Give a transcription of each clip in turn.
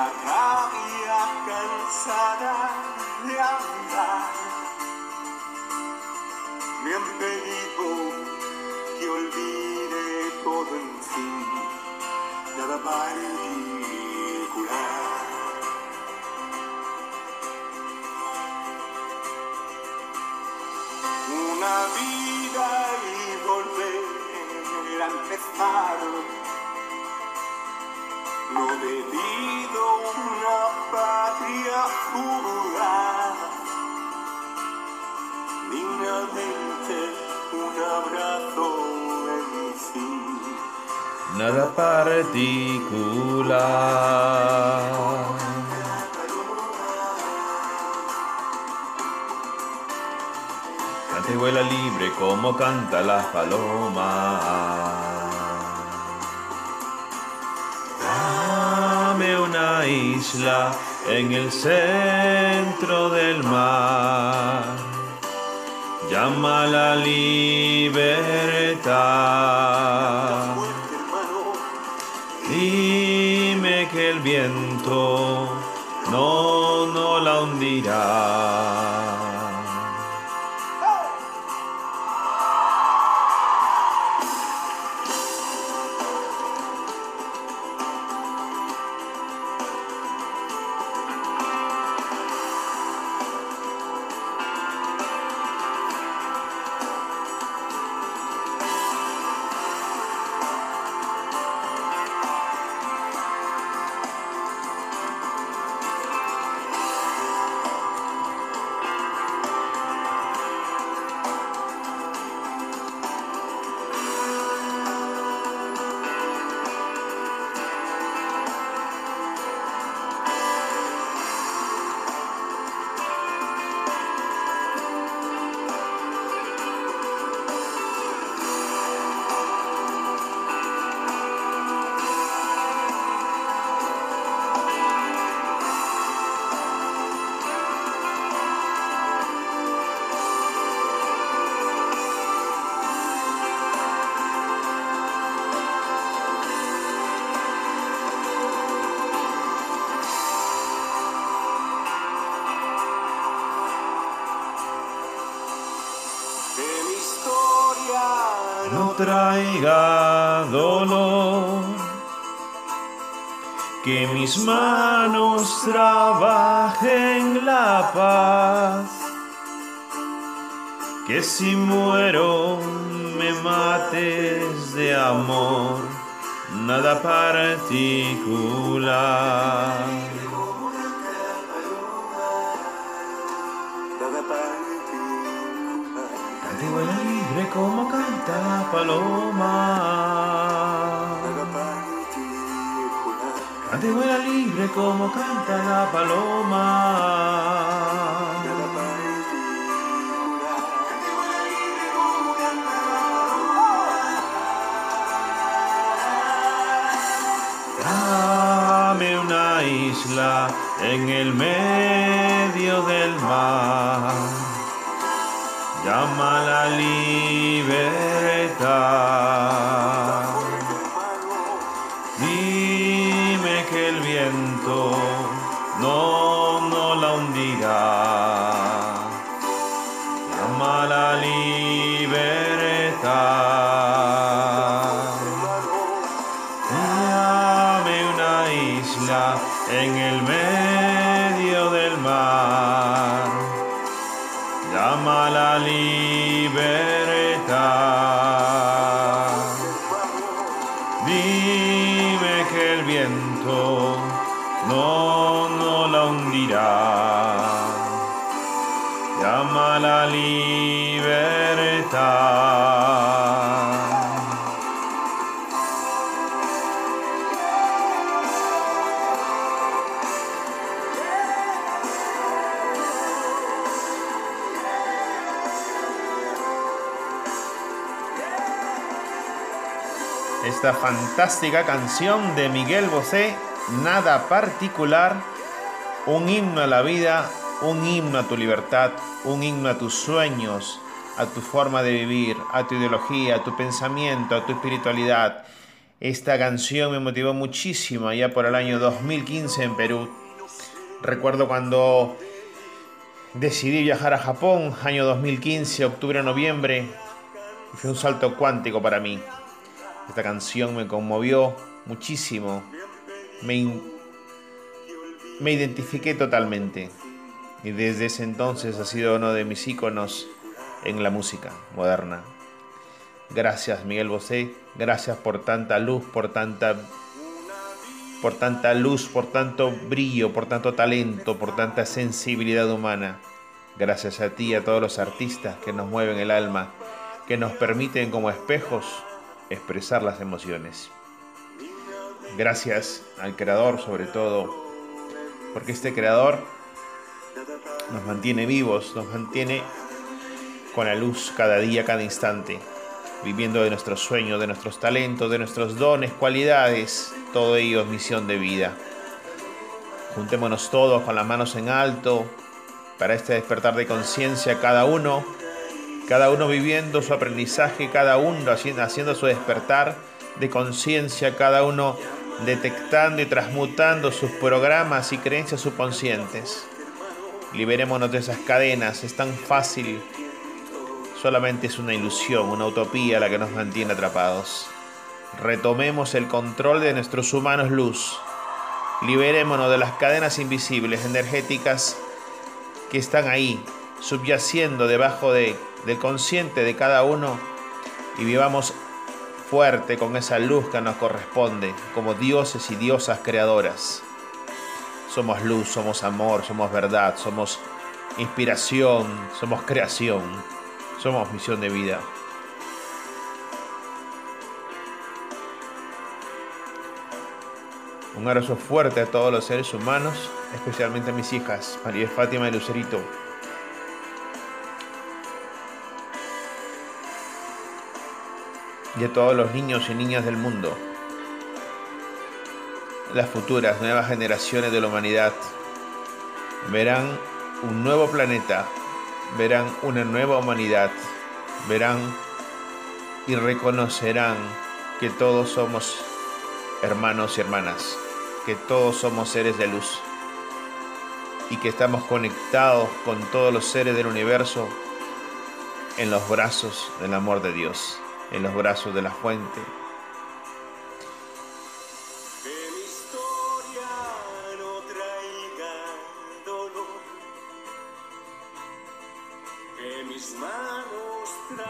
una rabia cansada de andar. Me han pedido que olvide todo en fin, nada particular. Una vida y volver a empezar. No debido una patria jurada, dignamente un abrazo en fin. Nada particular. Canta y vuela libre como canta la paloma. Isla en el centro del mar. Llama la libertad. Dime que el viento paloma. Y vuela libre como canta la paloma. Dame una isla en el medio del mar. Llama la libertad. Esta fantástica canción de Miguel Bosé, Nada particular, un himno a la vida, un himno a tu libertad, un himno a tus sueños, a tu forma de vivir, a tu ideología, a tu pensamiento, a tu espiritualidad. Esta canción me motivó muchísimo allá por el año 2015 en Perú. Recuerdo cuando decidí viajar a Japón, año 2015, octubre-noviembre. Fue un salto cuántico para mí. Esta canción me conmovió muchísimo. Me, me identifiqué totalmente. Y desde ese entonces ha sido uno de mis íconos en la música moderna. Gracias Miguel Bosé, gracias por tanta luz, por tanta por tanta luz, por tanto brillo, por tanto talento, por tanta sensibilidad humana. Gracias a ti y a todos los artistas que nos mueven el alma, que nos permiten como espejos expresar las emociones. Gracias al Creador sobre todo, porque este Creador nos mantiene vivos, nos mantiene con la luz cada día, cada instante viviendo de nuestros sueños, de nuestros talentos, de nuestros dones, cualidades, todo ello es misión de vida. Juntémonos todos con las manos en alto para este despertar de conciencia, cada uno, cada uno viviendo su aprendizaje, cada uno haciendo su despertar de conciencia, cada uno detectando y transmutando sus programas y creencias subconscientes. Liberémonos de esas cadenas, es tan fácil solamente es una ilusión, una utopía la que nos mantiene atrapados. Retomemos el control de nuestros humanos luz. Liberémonos de las cadenas invisibles, energéticas, que están ahí, subyaciendo debajo de, del consciente de cada uno y vivamos fuerte con esa luz que nos corresponde, como dioses y diosas creadoras. Somos luz, somos amor, somos verdad, somos inspiración, somos creación. Somos misión de vida. Un abrazo fuerte a todos los seres humanos, especialmente a mis hijas, María Fátima y Lucerito. Y a todos los niños y niñas del mundo. Las futuras nuevas generaciones de la humanidad verán un nuevo planeta verán una nueva humanidad, verán y reconocerán que todos somos hermanos y hermanas, que todos somos seres de luz y que estamos conectados con todos los seres del universo en los brazos del amor de Dios, en los brazos de la fuente,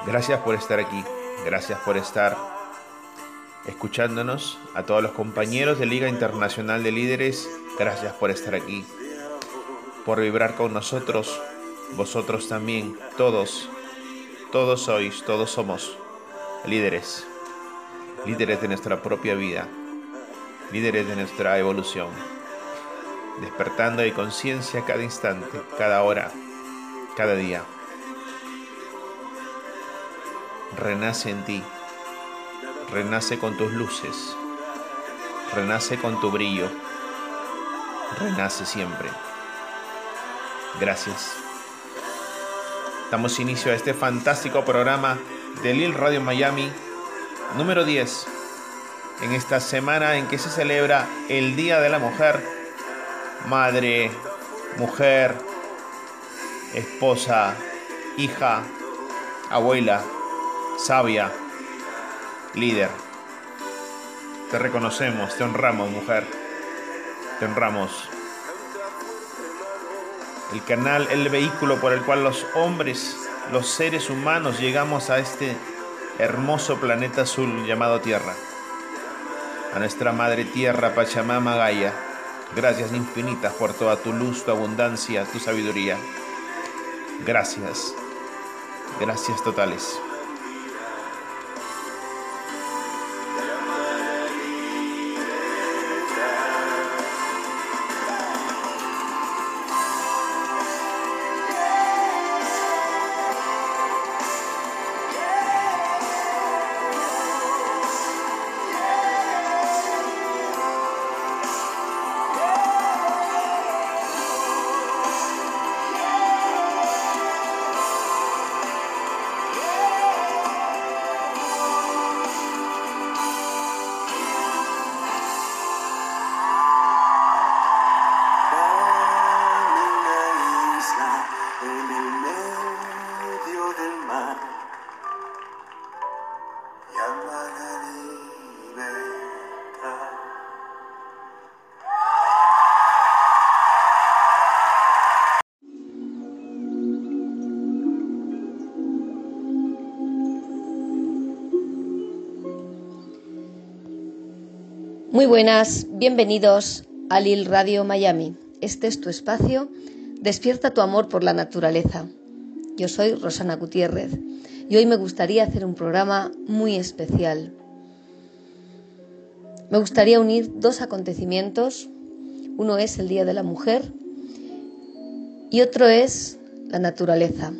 Gracias por estar aquí, gracias por estar escuchándonos. A todos los compañeros de Liga Internacional de Líderes, gracias por estar aquí, por vibrar con nosotros, vosotros también, todos, todos sois, todos somos líderes, líderes de nuestra propia vida, líderes de nuestra evolución, despertando de conciencia cada instante, cada hora, cada día renace en ti, renace con tus luces, renace con tu brillo, renace siempre. Gracias. Damos inicio a este fantástico programa de Lil Radio Miami número 10, en esta semana en que se celebra el Día de la Mujer, madre, mujer, esposa, hija, abuela, sabia, líder. Te reconocemos, te honramos, mujer. Te honramos. El canal, el vehículo por el cual los hombres, los seres humanos llegamos a este hermoso planeta azul llamado Tierra. A nuestra Madre Tierra, Pachamama Gaia. Gracias infinitas por toda tu luz, tu abundancia, tu sabiduría. Gracias. Gracias totales. Muy buenas, bienvenidos a Lil Radio Miami. Este es tu espacio, despierta tu amor por la naturaleza. Yo soy Rosana Gutiérrez y hoy me gustaría hacer un programa muy especial. Me gustaría unir dos acontecimientos. Uno es el Día de la Mujer y otro es la naturaleza.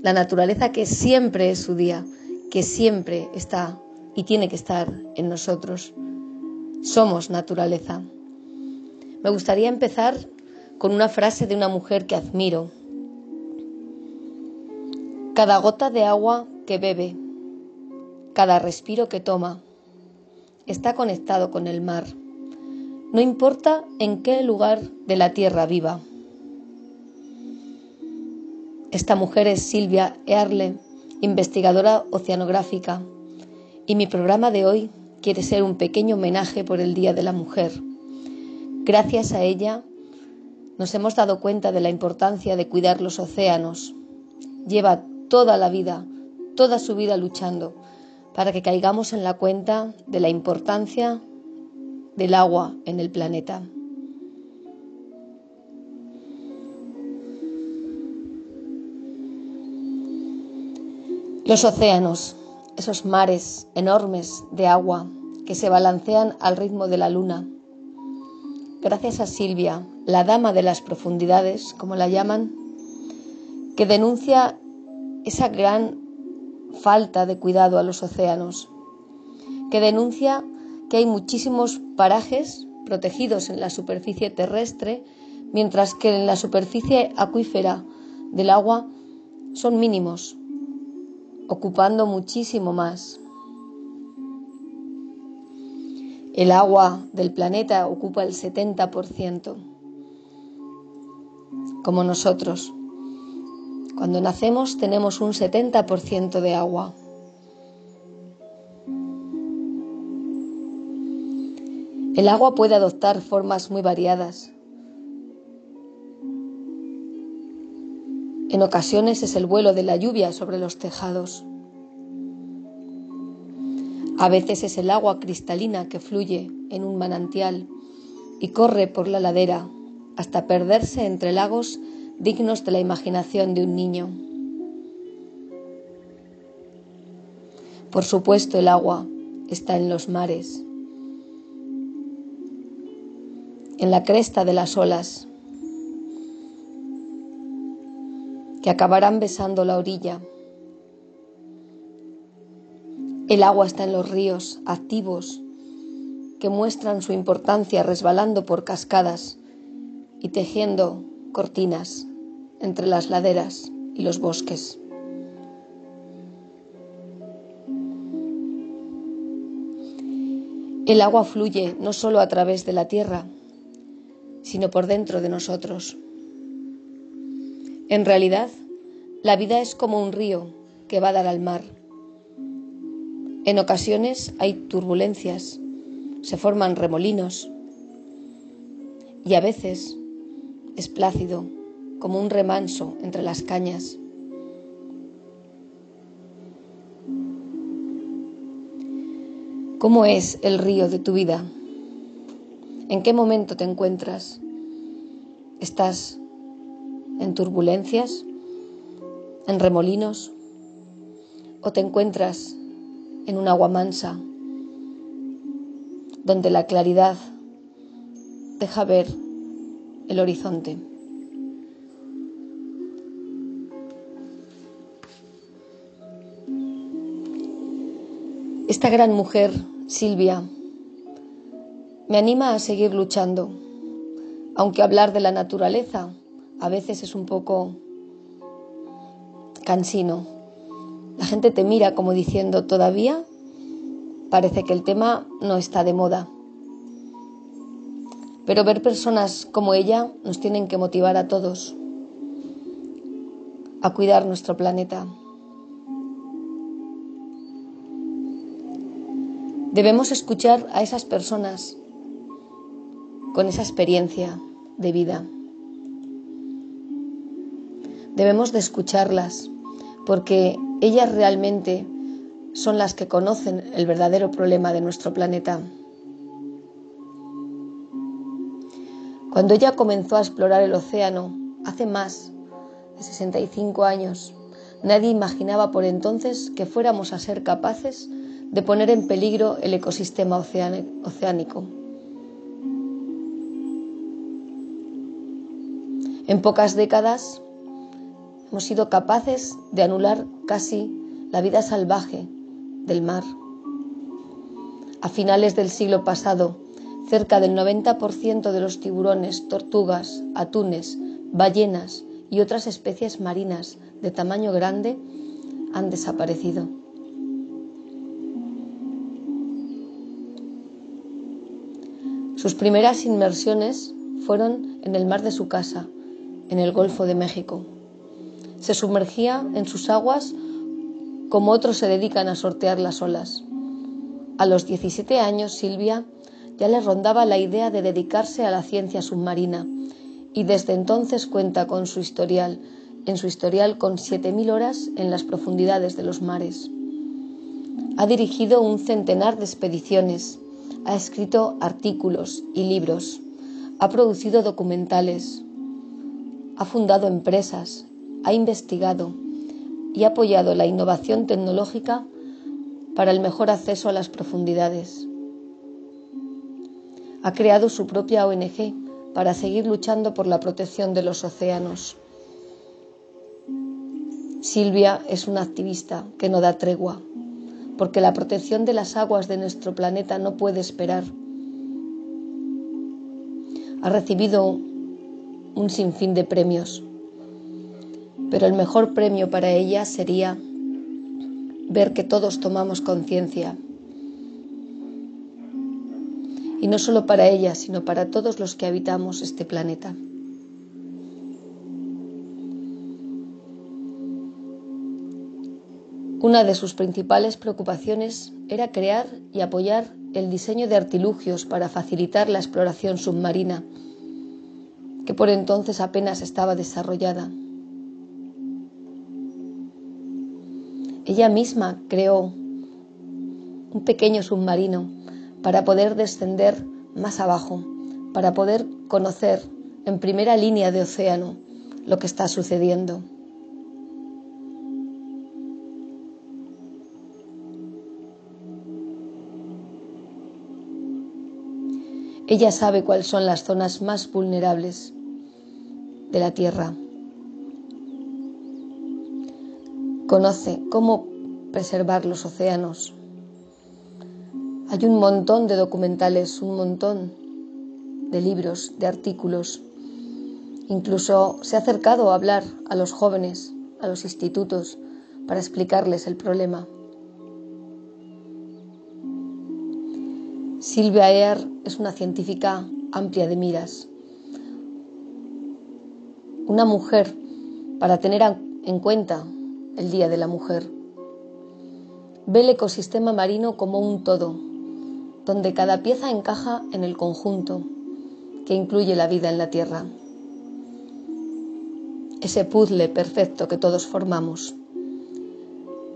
La naturaleza que siempre es su día, que siempre está y tiene que estar en nosotros. Somos naturaleza. Me gustaría empezar con una frase de una mujer que admiro. Cada gota de agua que bebe, cada respiro que toma, está conectado con el mar. No importa en qué lugar de la tierra viva. Esta mujer es Silvia Earle, investigadora oceanográfica, y mi programa de hoy quiere ser un pequeño homenaje por el Día de la Mujer. Gracias a ella nos hemos dado cuenta de la importancia de cuidar los océanos. Lleva toda la vida, toda su vida luchando para que caigamos en la cuenta de la importancia del agua en el planeta. Los océanos, esos mares enormes de agua que se balancean al ritmo de la luna. Gracias a Silvia, la dama de las profundidades, como la llaman, que denuncia esa gran falta de cuidado a los océanos, que denuncia que hay muchísimos parajes protegidos en la superficie terrestre, mientras que en la superficie acuífera del agua son mínimos, ocupando muchísimo más. El agua del planeta ocupa el 70%, como nosotros. Cuando nacemos tenemos un 70% de agua. El agua puede adoptar formas muy variadas. En ocasiones es el vuelo de la lluvia sobre los tejados. A veces es el agua cristalina que fluye en un manantial y corre por la ladera hasta perderse entre lagos dignos de la imaginación de un niño. Por supuesto el agua está en los mares, en la cresta de las olas, que acabarán besando la orilla el agua está en los ríos activos que muestran su importancia resbalando por cascadas y tejiendo cortinas entre las laderas y los bosques. El agua fluye no solo a través de la tierra, sino por dentro de nosotros. En realidad, la vida es como un río que va a dar al mar en ocasiones hay turbulencias, se forman remolinos y a veces es plácido como un remanso entre las cañas. ¿Cómo es el río de tu vida? ¿En qué momento te encuentras? ¿Estás en turbulencias? ¿En remolinos? ¿O te encuentras en un agua mansa, donde la claridad deja ver el horizonte. Esta gran mujer, Silvia, me anima a seguir luchando, aunque hablar de la naturaleza a veces es un poco cansino. La gente te mira como diciendo, todavía parece que el tema no está de moda. Pero ver personas como ella nos tienen que motivar a todos a cuidar nuestro planeta. Debemos escuchar a esas personas con esa experiencia de vida. Debemos de escucharlas porque ellas realmente son las que conocen el verdadero problema de nuestro planeta. Cuando ella comenzó a explorar el océano, hace más de 65 años, nadie imaginaba por entonces que fuéramos a ser capaces de poner en peligro el ecosistema oceánico. En pocas décadas hemos sido capaces de anular casi la vida salvaje del mar. A finales del siglo pasado, cerca del 90% de los tiburones, tortugas, atunes, ballenas y otras especies marinas de tamaño grande han desaparecido. Sus primeras inmersiones fueron en el mar de su casa, en el Golfo de México. Se sumergía en sus aguas como otros se dedican a sortear las olas. A los 17 años, Silvia ya le rondaba la idea de dedicarse a la ciencia submarina y desde entonces cuenta con su historial, en su historial con 7.000 horas en las profundidades de los mares. Ha dirigido un centenar de expediciones, ha escrito artículos y libros, ha producido documentales, ha fundado empresas, ha investigado y apoyado la innovación tecnológica para el mejor acceso a las profundidades. Ha creado su propia ONG para seguir luchando por la protección de los océanos. Silvia es una activista que no da tregua, porque la protección de las aguas de nuestro planeta no puede esperar. Ha recibido un sinfín de premios. Pero el mejor premio para ella sería ver que todos tomamos conciencia. Y no solo para ella, sino para todos los que habitamos este planeta. Una de sus principales preocupaciones era crear y apoyar el diseño de artilugios para facilitar la exploración submarina que por entonces apenas estaba desarrollada. Ella misma creó un pequeño submarino para poder descender más abajo, para poder conocer en primera línea de océano lo que está sucediendo. Ella sabe cuáles son las zonas más vulnerables de la Tierra. Conoce cómo preservar los océanos. Hay un montón de documentales, un montón de libros, de artículos. Incluso se ha acercado a hablar a los jóvenes, a los institutos, para explicarles el problema. Silvia Ear es una científica amplia de miras, una mujer para tener en cuenta el Día de la Mujer. Ve el ecosistema marino como un todo, donde cada pieza encaja en el conjunto que incluye la vida en la Tierra. Ese puzzle perfecto que todos formamos.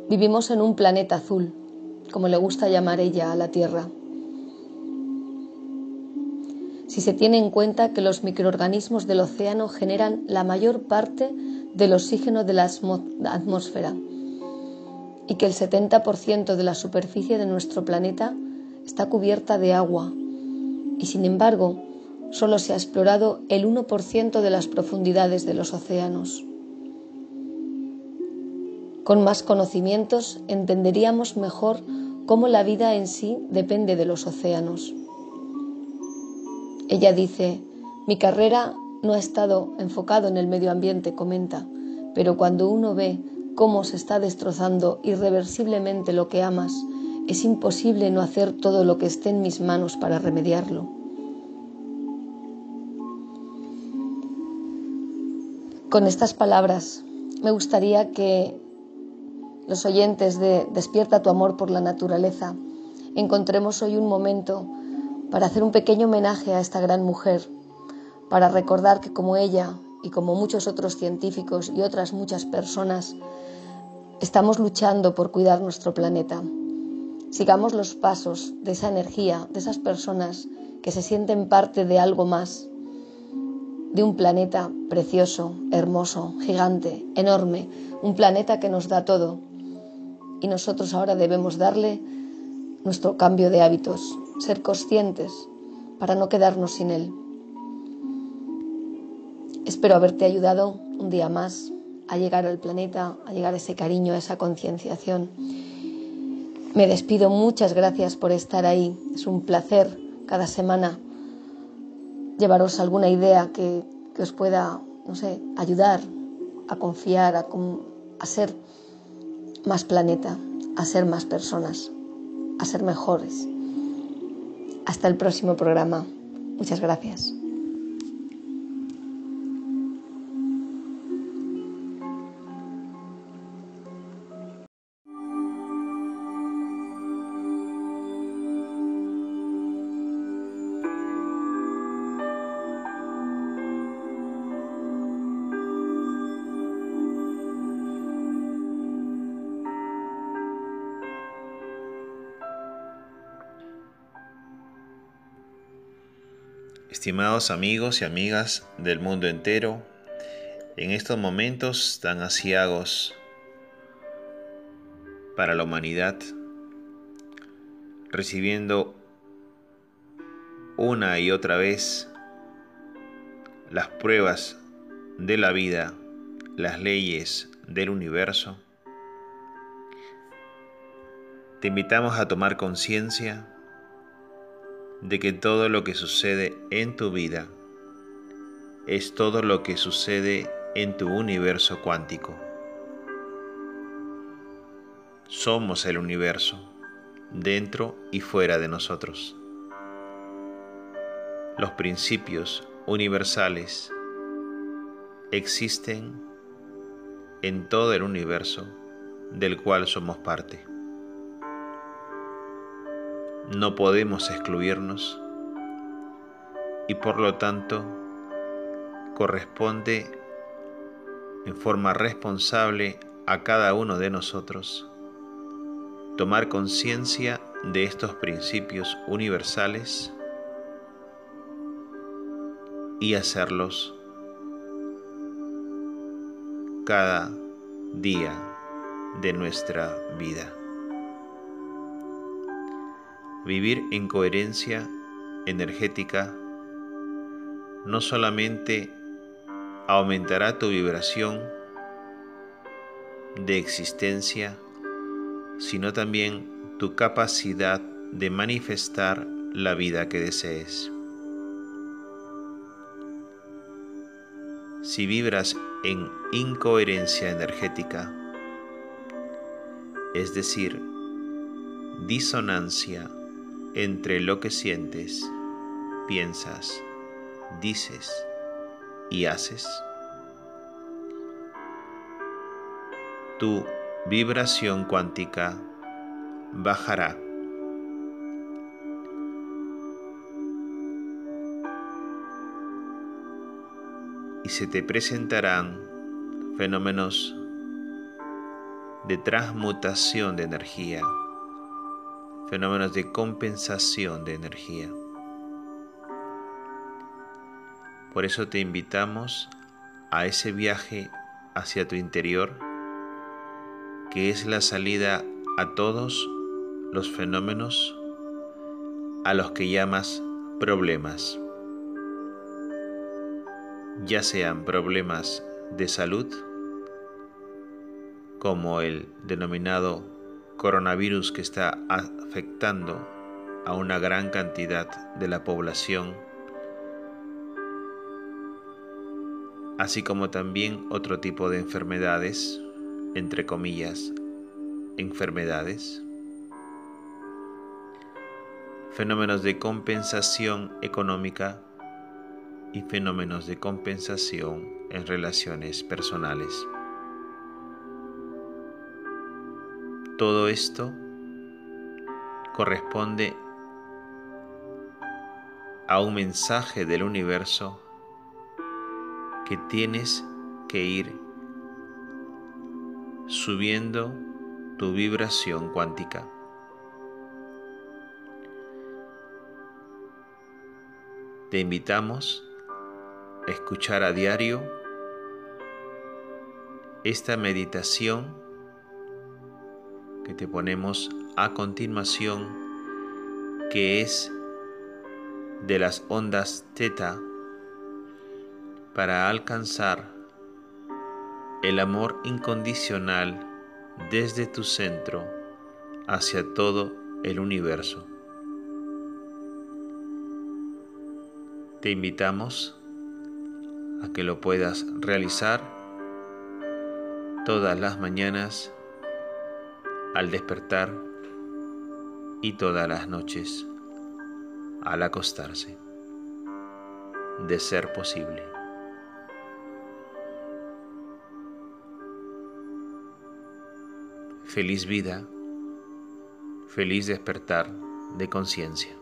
Vivimos en un planeta azul, como le gusta llamar ella a la Tierra si se tiene en cuenta que los microorganismos del océano generan la mayor parte del oxígeno de la atmósfera y que el 70% de la superficie de nuestro planeta está cubierta de agua y sin embargo solo se ha explorado el 1% de las profundidades de los océanos. Con más conocimientos entenderíamos mejor cómo la vida en sí depende de los océanos. Ella dice, mi carrera no ha estado enfocado en el medio ambiente, comenta, pero cuando uno ve cómo se está destrozando irreversiblemente lo que amas, es imposible no hacer todo lo que esté en mis manos para remediarlo. Con estas palabras me gustaría que los oyentes de Despierta tu amor por la naturaleza encontremos hoy un momento para hacer un pequeño homenaje a esta gran mujer, para recordar que como ella y como muchos otros científicos y otras muchas personas, estamos luchando por cuidar nuestro planeta. Sigamos los pasos de esa energía, de esas personas que se sienten parte de algo más, de un planeta precioso, hermoso, gigante, enorme, un planeta que nos da todo. Y nosotros ahora debemos darle nuestro cambio de hábitos, ser conscientes para no quedarnos sin él. Espero haberte ayudado un día más a llegar al planeta, a llegar a ese cariño, a esa concienciación. Me despido, muchas gracias por estar ahí. Es un placer cada semana llevaros alguna idea que, os pueda, no sé, ayudar a confiar, a, a ser más planeta, a ser más personas, a ser mejores. Hasta el próximo programa. Muchas gracias. Estimados amigos y amigas del mundo entero, en estos momentos tan asiagos para la humanidad, recibiendo una y otra vez las pruebas de la vida, las leyes del universo, te invitamos a tomar conciencia de que todo lo que sucede en tu vida es todo lo que sucede en tu universo cuántico. Somos el universo, dentro y fuera de nosotros. Los principios universales existen en todo el universo del cual somos parte no podemos excluirnos y por lo tanto corresponde en forma responsable a cada uno de nosotros tomar conciencia de estos principios universales y hacerlos cada día de nuestra vida. Vivir en coherencia energética no solamente aumentará tu vibración de existencia, sino también tu capacidad de manifestar la vida que desees. Si vibras en incoherencia energética, es decir, disonancia entre lo que sientes, piensas, dices y haces, tu vibración cuántica bajará. Y se te presentarán fenómenos de transmutación de energía fenómenos de compensación de energía. Por eso te invitamos a ese viaje hacia tu interior, que es la salida a todos los fenómenos a los que llamas problemas, ya sean problemas de salud, como el denominado coronavirus que está afectando a una gran cantidad de la población, así como también otro tipo de enfermedades, entre comillas, enfermedades, fenómenos de compensación económica y fenómenos de compensación en relaciones personales. Todo esto corresponde a un mensaje del universo que tienes que ir subiendo tu vibración cuántica. Te invitamos escuchar a diario esta meditación que te ponemos a continuación, que es de las ondas teta para alcanzar el amor incondicional desde tu centro hacia todo el universo. Te invitamos a que lo puedas realizar todas las mañanas al despertar y todas las noches al acostarse, de ser posible. Feliz vida, feliz despertar de conciencia.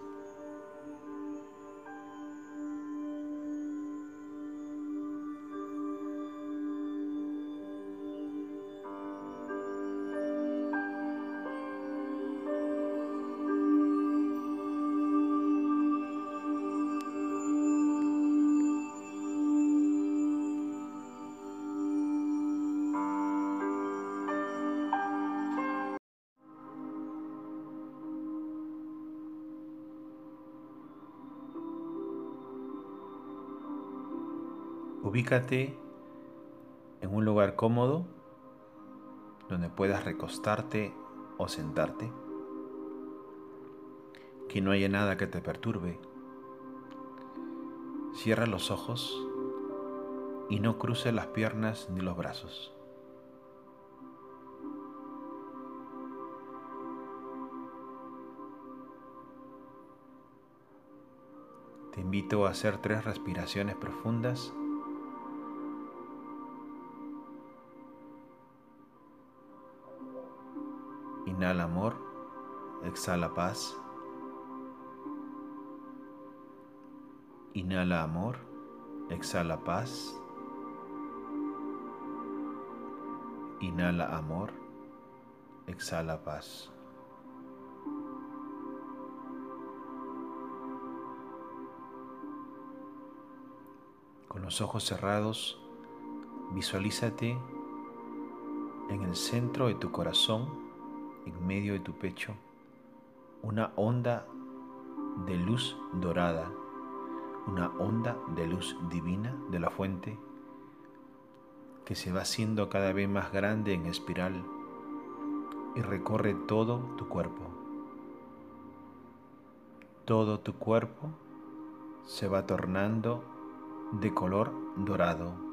Ubícate en un lugar cómodo donde puedas recostarte o sentarte. Que no haya nada que te perturbe. Cierra los ojos y no cruces las piernas ni los brazos. Te invito a hacer tres respiraciones profundas Inhala amor, exhala paz. Inhala amor, exhala paz. Inhala amor, exhala paz. Con los ojos cerrados, visualízate en el centro de tu corazón en medio de tu pecho una onda de luz dorada, una onda de luz divina de la fuente que se va haciendo cada vez más grande en espiral y recorre todo tu cuerpo. Todo tu cuerpo se va tornando de color dorado.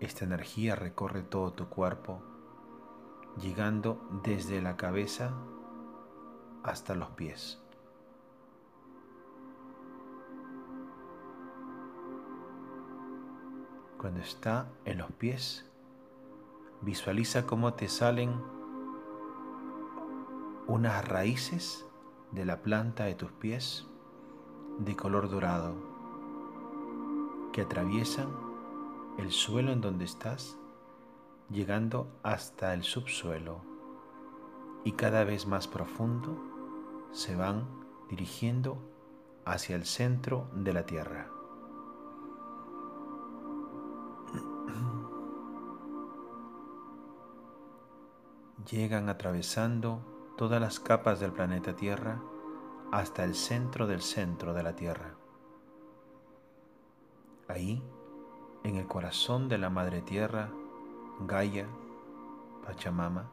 Esta energía recorre todo tu cuerpo, llegando desde la cabeza hasta los pies. Cuando está en los pies, visualiza cómo te salen unas raíces de la planta de tus pies de color dorado que atraviesan el suelo en donde estás, llegando hasta el subsuelo y cada vez más profundo se van dirigiendo hacia el centro de la Tierra. Llegan atravesando todas las capas del planeta Tierra hasta el centro del centro de la Tierra. Ahí en el corazón de la Madre Tierra, Gaia, Pachamama,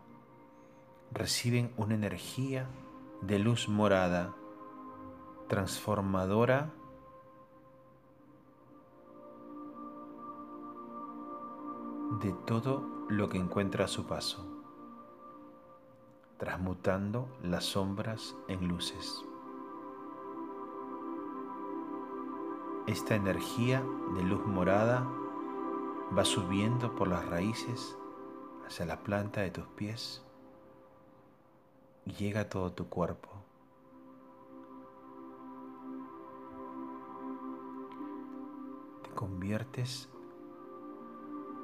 reciben una energía de luz morada, transformadora, de todo lo que encuentra a su paso, transmutando las sombras en luces. Esta energía de luz morada va subiendo por las raíces hacia la planta de tus pies y llega a todo tu cuerpo. Te conviertes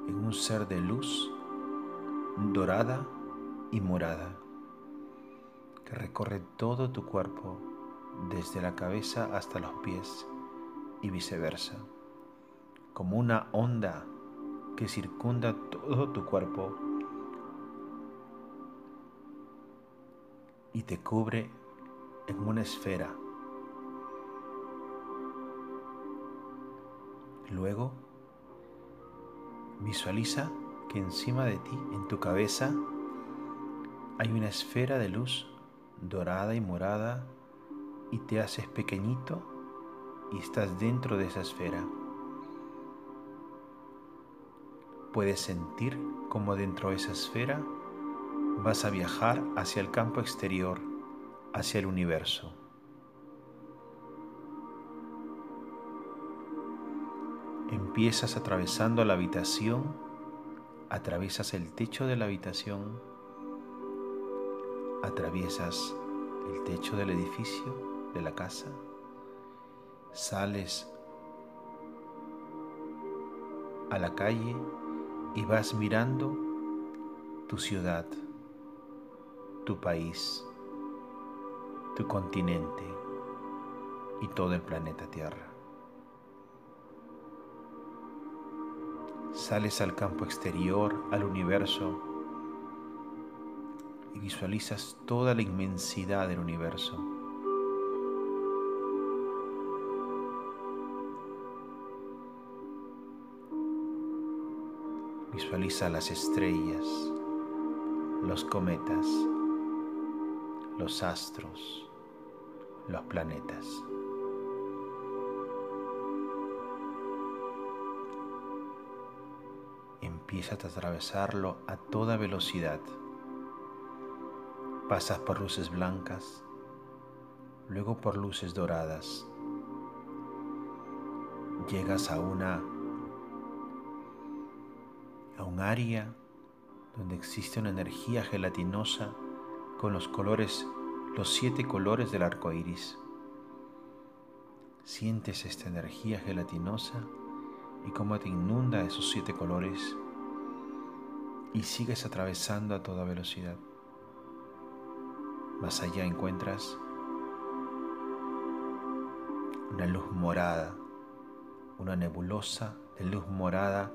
en un ser de luz dorada y morada que recorre todo tu cuerpo desde la cabeza hasta los pies y viceversa, como una onda que circunda todo tu cuerpo y te cubre en una esfera. Luego, visualiza que encima de ti, en tu cabeza, hay una esfera de luz dorada y morada y te haces pequeñito y estás dentro de esa esfera. Puedes sentir como dentro de esa esfera vas a viajar hacia el campo exterior, hacia el universo. Empiezas atravesando la habitación, atraviesas el techo de la habitación, atraviesas el techo del edificio, de la casa, sales a la calle y vas mirando tu ciudad, tu país, tu continente y todo el planeta Tierra. Sales al campo exterior, al universo, y visualizas toda la inmensidad del universo. Visualiza las estrellas, los cometas, los astros, los planetas. Empiezas a atravesarlo a toda velocidad. Pasas por luces blancas, luego por luces doradas. Llegas a una un área donde existe una energía gelatinosa con los colores, los siete colores del arco iris. Sientes esta energía gelatinosa y cómo te inunda esos siete colores y sigues atravesando a toda velocidad. Más allá encuentras una luz morada, una nebulosa de luz morada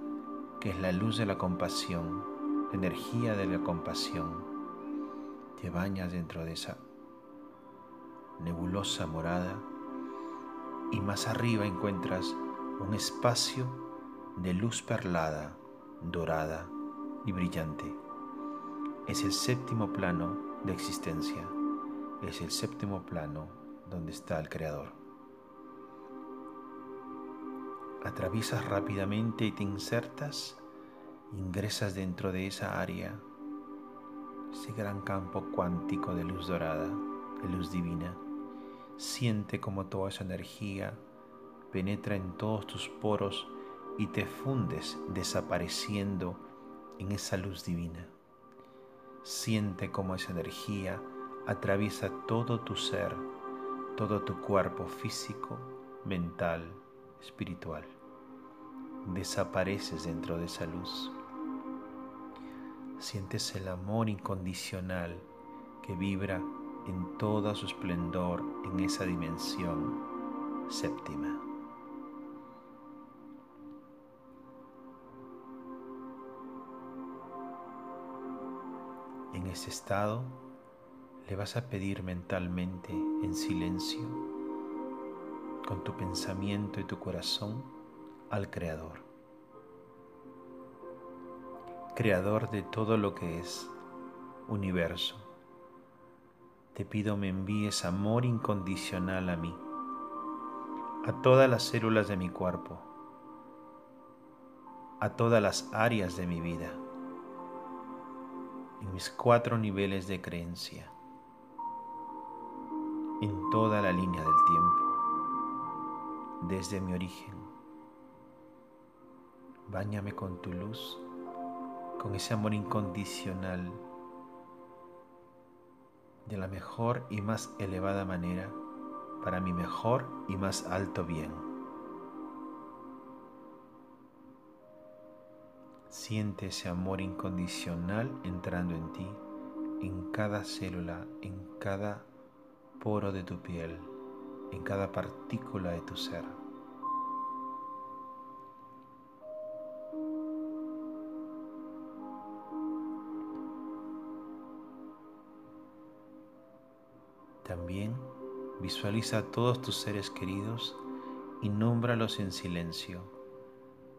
que es la luz de la compasión, la energía de la compasión. Te bañas dentro de esa nebulosa morada y más arriba encuentras un espacio de luz perlada, dorada y brillante. Es el séptimo plano de existencia, es el séptimo plano donde está el Creador. Atraviesas rápidamente y te insertas, ingresas dentro de esa área, ese gran campo cuántico de luz dorada, de luz divina. Siente como toda esa energía penetra en todos tus poros y te fundes desapareciendo en esa luz divina. Siente cómo esa energía atraviesa todo tu ser, todo tu cuerpo físico, mental, espiritual. Desapareces dentro de esa luz. Sientes el amor incondicional que vibra en todo su esplendor en esa dimensión séptima. En ese estado le vas a pedir mentalmente en silencio, con tu pensamiento y tu corazón, al Creador. Creador de todo lo que es universo. Te pido me envíes amor incondicional a mí, a todas las células de mi cuerpo, a todas las áreas de mi vida en mis cuatro niveles de creencia, en toda la línea del tiempo, desde mi origen. Báñame con tu luz, con ese amor incondicional, de la mejor y más elevada manera, para mi mejor y más alto bien. Siente ese amor incondicional entrando en ti, en cada célula, en cada poro de tu piel, en cada partícula de tu ser. También visualiza a todos tus seres queridos y nómbralos en silencio,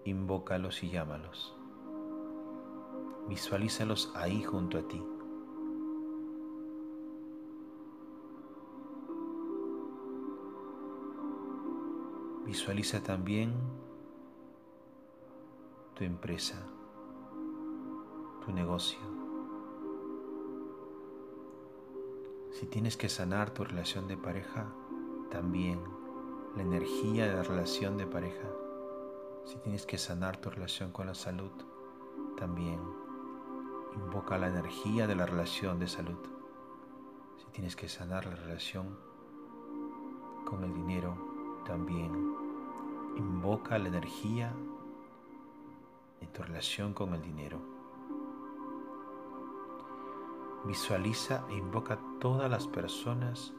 invócalos y llámalos. Visualízalos ahí junto a ti. Visualiza también tu empresa, tu negocio, Si tienes que sanar tu relación de pareja, también la energía de la relación de pareja. Si tienes que sanar tu relación con la salud, también invoca la energía de la relación de salud. Si tienes que sanar la relación con el dinero, también invoca la energía de tu relación con el dinero. Visualiza e invoca todas las personas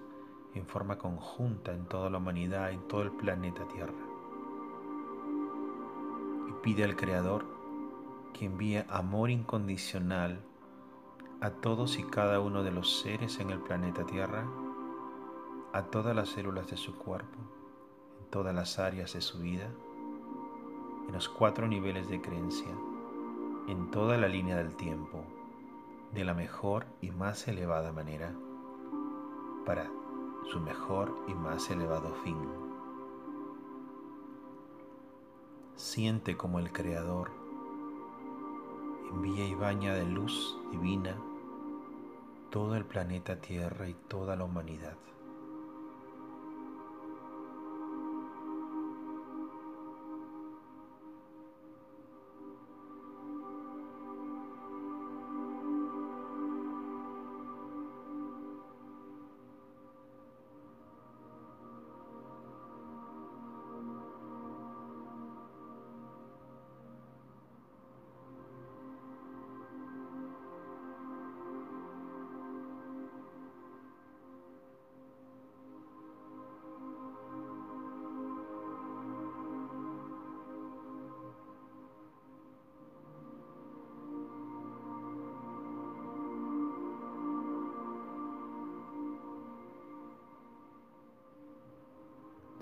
en forma conjunta en toda la humanidad, en todo el planeta Tierra. Y pide al Creador que envíe amor incondicional a todos y cada uno de los seres en el planeta Tierra, a todas las células de su cuerpo, todas las áreas de su vida, en los cuatro niveles de creencia, en toda la línea del tiempo de la mejor y más elevada manera para su mejor y más elevado fin. Siente como el Creador envía y baña de luz divina todo el planeta Tierra y toda la humanidad.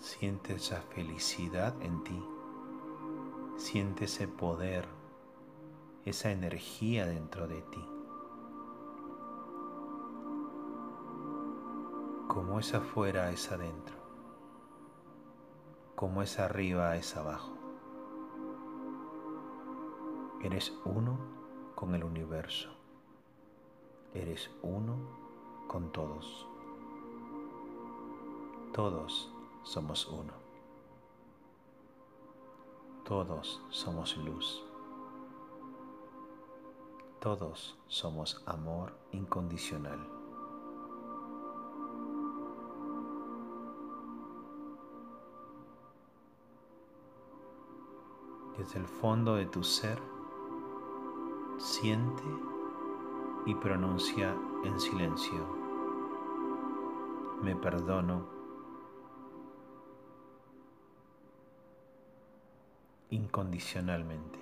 Siente esa felicidad en ti. Siente ese poder, esa energía dentro de ti. Como es afuera es adentro. Como es arriba es abajo. Eres uno con el universo. Eres uno con todos. Todos somos uno. Todos somos luz. Todos somos amor incondicional. Desde el fondo de tu ser, siente y pronuncia en silencio. Me perdono incondicionalmente.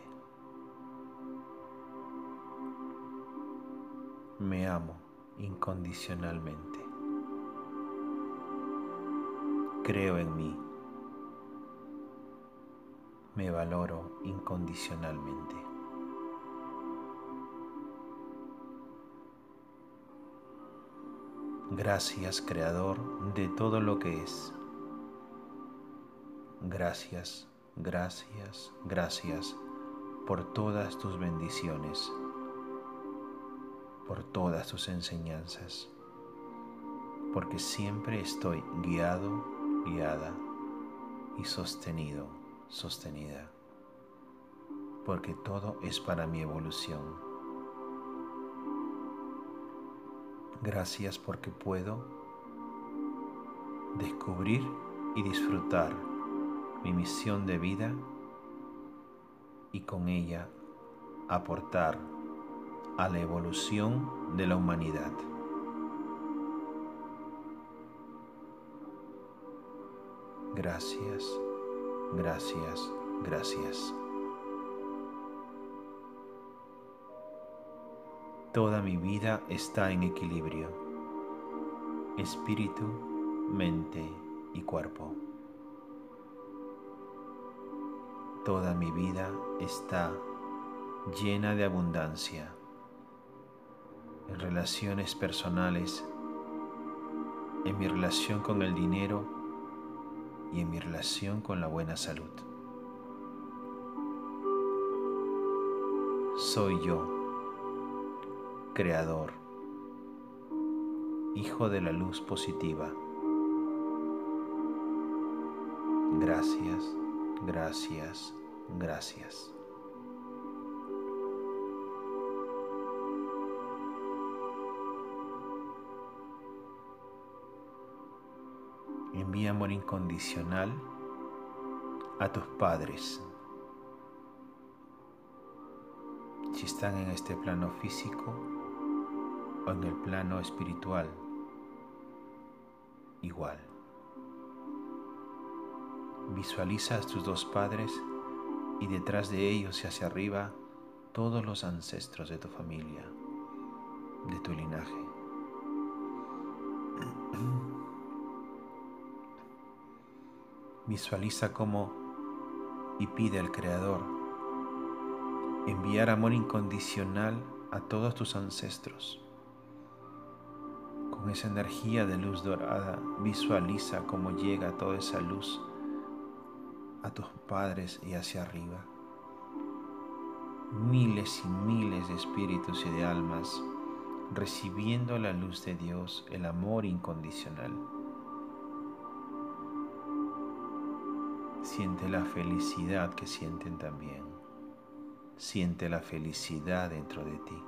Me amo incondicionalmente. Creo en mí. Me valoro incondicionalmente. Gracias Creador de todo lo que es. Gracias Gracias, gracias por todas tus bendiciones, por todas tus enseñanzas, porque siempre estoy guiado, guiada y sostenido, sostenida, porque todo es para mi evolución. Gracias porque puedo descubrir y disfrutar mi misión de vida y con ella aportar a la evolución de la humanidad. Gracias, gracias, gracias. Toda mi vida está en equilibrio, espíritu, mente y cuerpo. Toda mi vida está llena de abundancia en relaciones personales, en mi relación con el dinero y en mi relación con la buena salud. Soy yo, creador, hijo de la luz positiva. Gracias, gracias, gracias. Envía amor incondicional a tus padres. Si están en este plano físico o en el plano espiritual, igual. Visualiza a tus dos padres y detrás de ellos y hacia arriba todos los ancestros de tu familia, de tu linaje. Visualiza cómo y pide al Creador enviar amor incondicional a todos tus ancestros. Con esa energía de luz dorada, visualiza cómo llega toda esa luz a tus padres y hacia arriba. Miles y miles de espíritus y de almas recibiendo la luz de Dios, el amor incondicional. Siente la felicidad que sienten también. Siente la felicidad dentro de ti.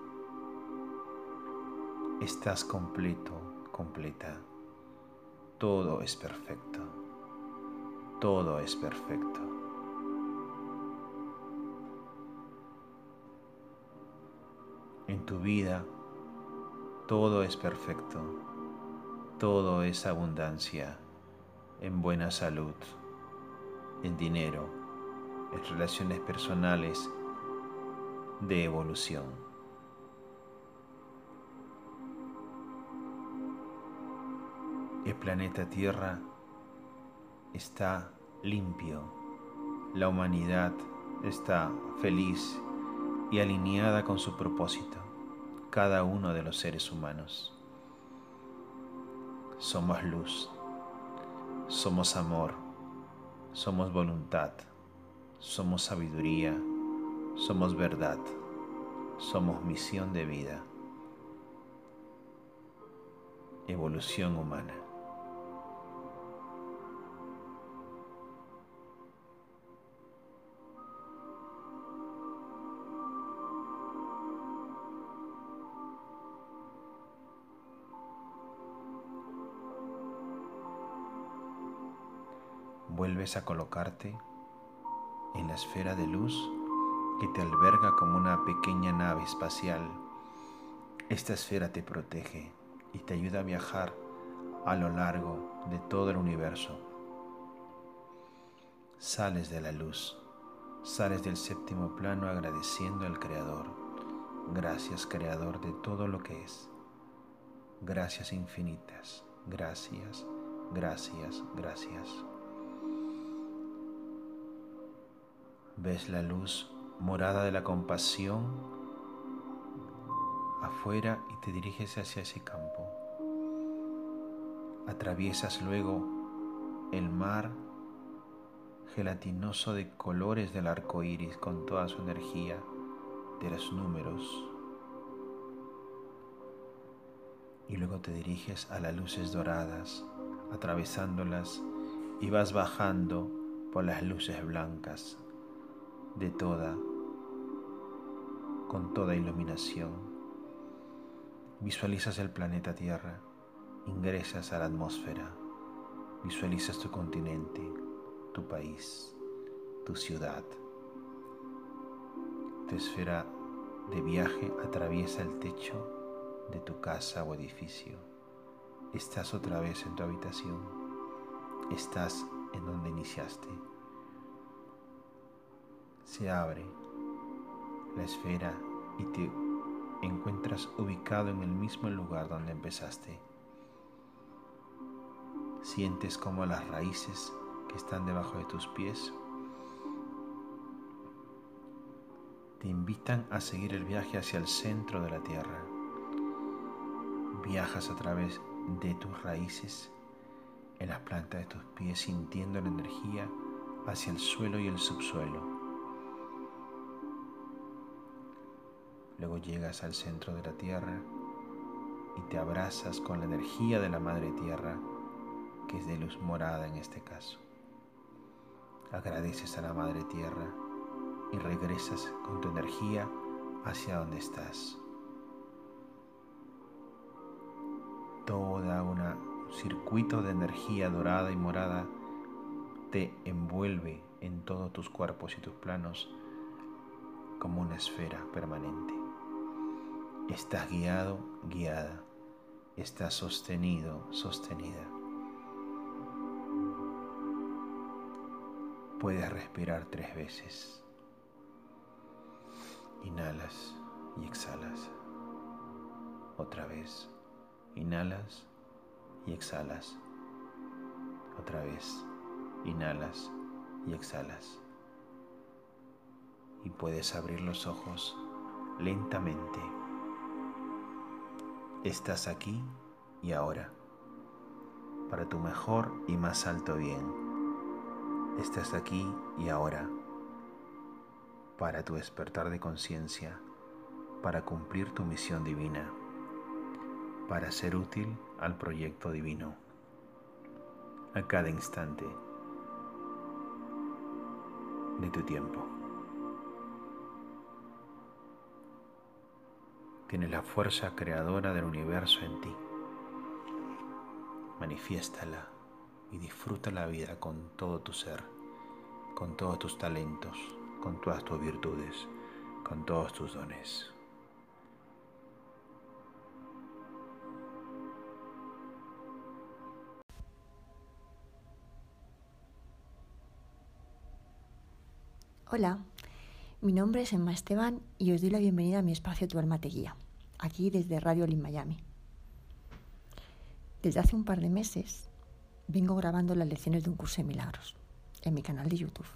Estás completo, completa. Todo es perfecto. Todo es perfecto. En tu vida, todo es perfecto. Todo es abundancia, en buena salud en dinero, en relaciones personales, de evolución. El planeta Tierra está limpio, la humanidad está feliz y alineada con su propósito, cada uno de los seres humanos. Somos luz, somos amor somos voluntad, somos sabiduría, somos verdad, somos misión de vida, evolución humana. Vuelves a colocarte en la esfera de luz que te alberga como una pequeña nave espacial. Esta esfera te protege y te ayuda a viajar a lo largo de todo el universo. Sales de la luz, sales del séptimo plano agradeciendo al Creador. Gracias Creador de todo lo que es. Gracias infinitas. Gracias, gracias, gracias. Ves la luz morada de la compasión afuera y te diriges hacia ese campo. Atraviesas luego el mar gelatinoso de colores del arco iris con toda su energía de los números. Y luego te diriges a las luces doradas, atravesándolas y vas bajando por las luces blancas de toda, con toda iluminación. Visualizas el planeta Tierra, ingresas a la atmósfera, visualizas tu continente, tu país, tu ciudad, tu esfera de viaje atraviesa el techo de tu casa o edificio. Estás otra vez en tu habitación. Estás en donde iniciaste. Se abre la esfera y te encuentras ubicado en el mismo lugar donde empezaste. Sientes como las raíces que están debajo de tus pies te invitan a seguir el viaje hacia el centro de la tierra. Viajas a través de tus raíces en las plantas de tus pies sintiendo la energía hacia el suelo y el subsuelo. Luego llegas al centro de la tierra y te abrazas con la energía de la madre tierra, que es de luz morada en este caso. Agradeces a la madre tierra y regresas con tu energía hacia donde estás. Toda un circuito de energía dorada y morada te envuelve en todos tus cuerpos y tus planos como una esfera permanente. Estás guiado, guiada. Estás sostenido, sostenida. Puedes respirar tres veces. Inhalas y exhalas. Otra vez. Inhalas y exhalas. Otra vez. Inhalas y exhalas. Y puedes abrir los ojos lentamente. Estás aquí y ahora, para tu mejor y más alto bien. Estás aquí y ahora para tu despertar de conciencia, para cumplir tu misión divina, para ser útil al proyecto divino, a cada instante de tu tiempo. Tienes la fuerza creadora del universo en ti. Manifiéstala y disfruta la vida con todo tu ser, con todos tus talentos, con todas tus virtudes, con todos tus dones. Hola, mi nombre es Emma Esteban y os doy la bienvenida a mi espacio Tu alma te guía, aquí desde Radio Lin Miami. Desde hace un par de meses vengo grabando las lecciones de un curso de milagros en mi canal de YouTube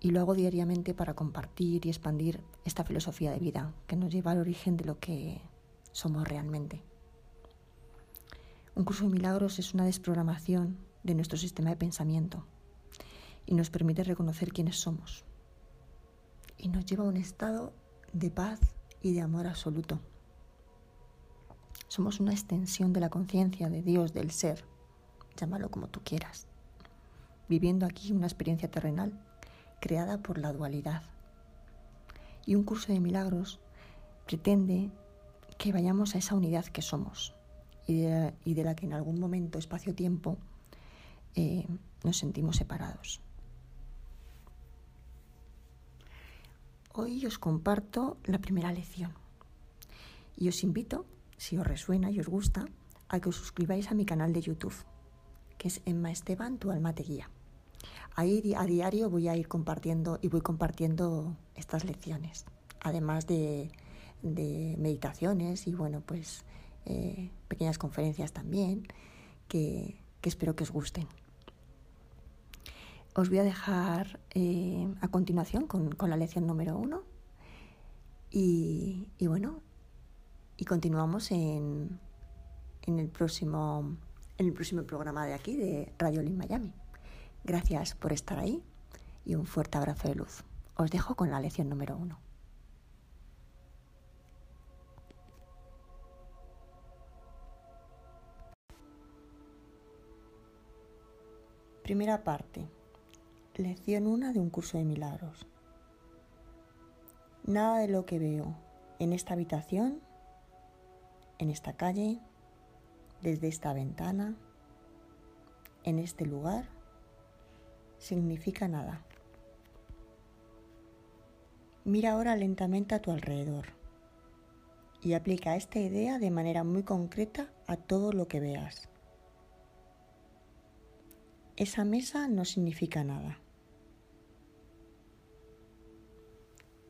y lo hago diariamente para compartir y expandir esta filosofía de vida que nos lleva al origen de lo que somos realmente. Un curso de milagros es una desprogramación de nuestro sistema de pensamiento y nos permite reconocer quiénes somos. Y nos lleva a un estado de paz y de amor absoluto. Somos una extensión de la conciencia de Dios, del ser, llámalo como tú quieras, viviendo aquí una experiencia terrenal creada por la dualidad. Y un curso de milagros pretende que vayamos a esa unidad que somos y de, la que en algún momento, espacio-tiempo, eh, nos sentimos separados. Hoy os comparto la primera lección y os invito, si os resuena y os gusta, a que os suscribáis a mi canal de YouTube, que es Emma Esteban, tu alma te guía. Ahí a diario voy a ir compartiendo y voy compartiendo estas lecciones, además de, meditaciones y bueno, pues eh, pequeñas conferencias también que, espero que os gusten. Os voy a dejar eh, a continuación con, la lección número uno y, bueno, y continuamos en, en, el próximo, en el próximo programa de aquí de Radio Lin Miami. Gracias por estar ahí y un fuerte abrazo de luz. Os dejo con la lección número uno. Primera parte. Lección 1 de un curso de milagros. Nada de lo que veo en esta habitación, en esta calle, desde esta ventana, en este lugar, significa nada. Mira ahora lentamente a tu alrededor y aplica esta idea de manera muy concreta a todo lo que veas. Esa mesa no significa nada.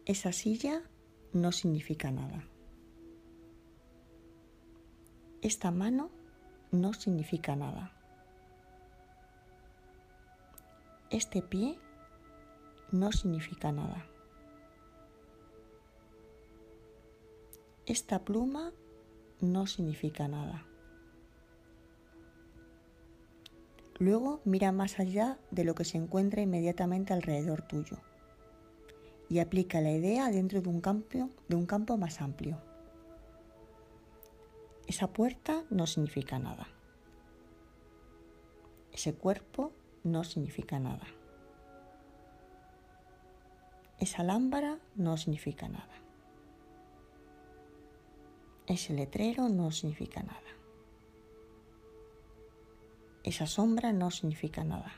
Esa silla no significa nada. Esta mano no significa nada. Este pie no significa nada. Esta pluma no significa nada. Luego mira más allá de lo que se encuentra inmediatamente alrededor tuyo y aplica la idea dentro de un campo, de un campo más amplio. Esa puerta no significa nada. Ese cuerpo no significa nada. Esa lámpara no significa nada. Ese letrero no significa nada. Esa sombra no significa nada.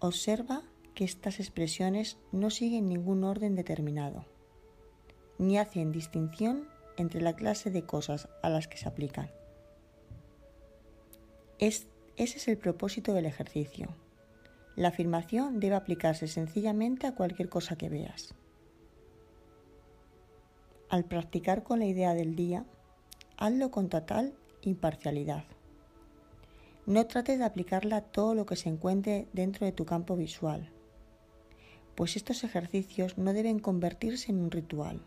Observa que estas expresiones no siguen ningún orden determinado, ni hacen distinción entre la clase de cosas a las que se aplican. ese es el propósito del ejercicio. La afirmación debe aplicarse sencillamente a cualquier cosa que veas. Al practicar con la idea del día, hazlo con total imparcialidad. No trates de aplicarla a todo lo que se encuentre dentro de tu campo visual, pues estos ejercicios no deben convertirse en un ritual.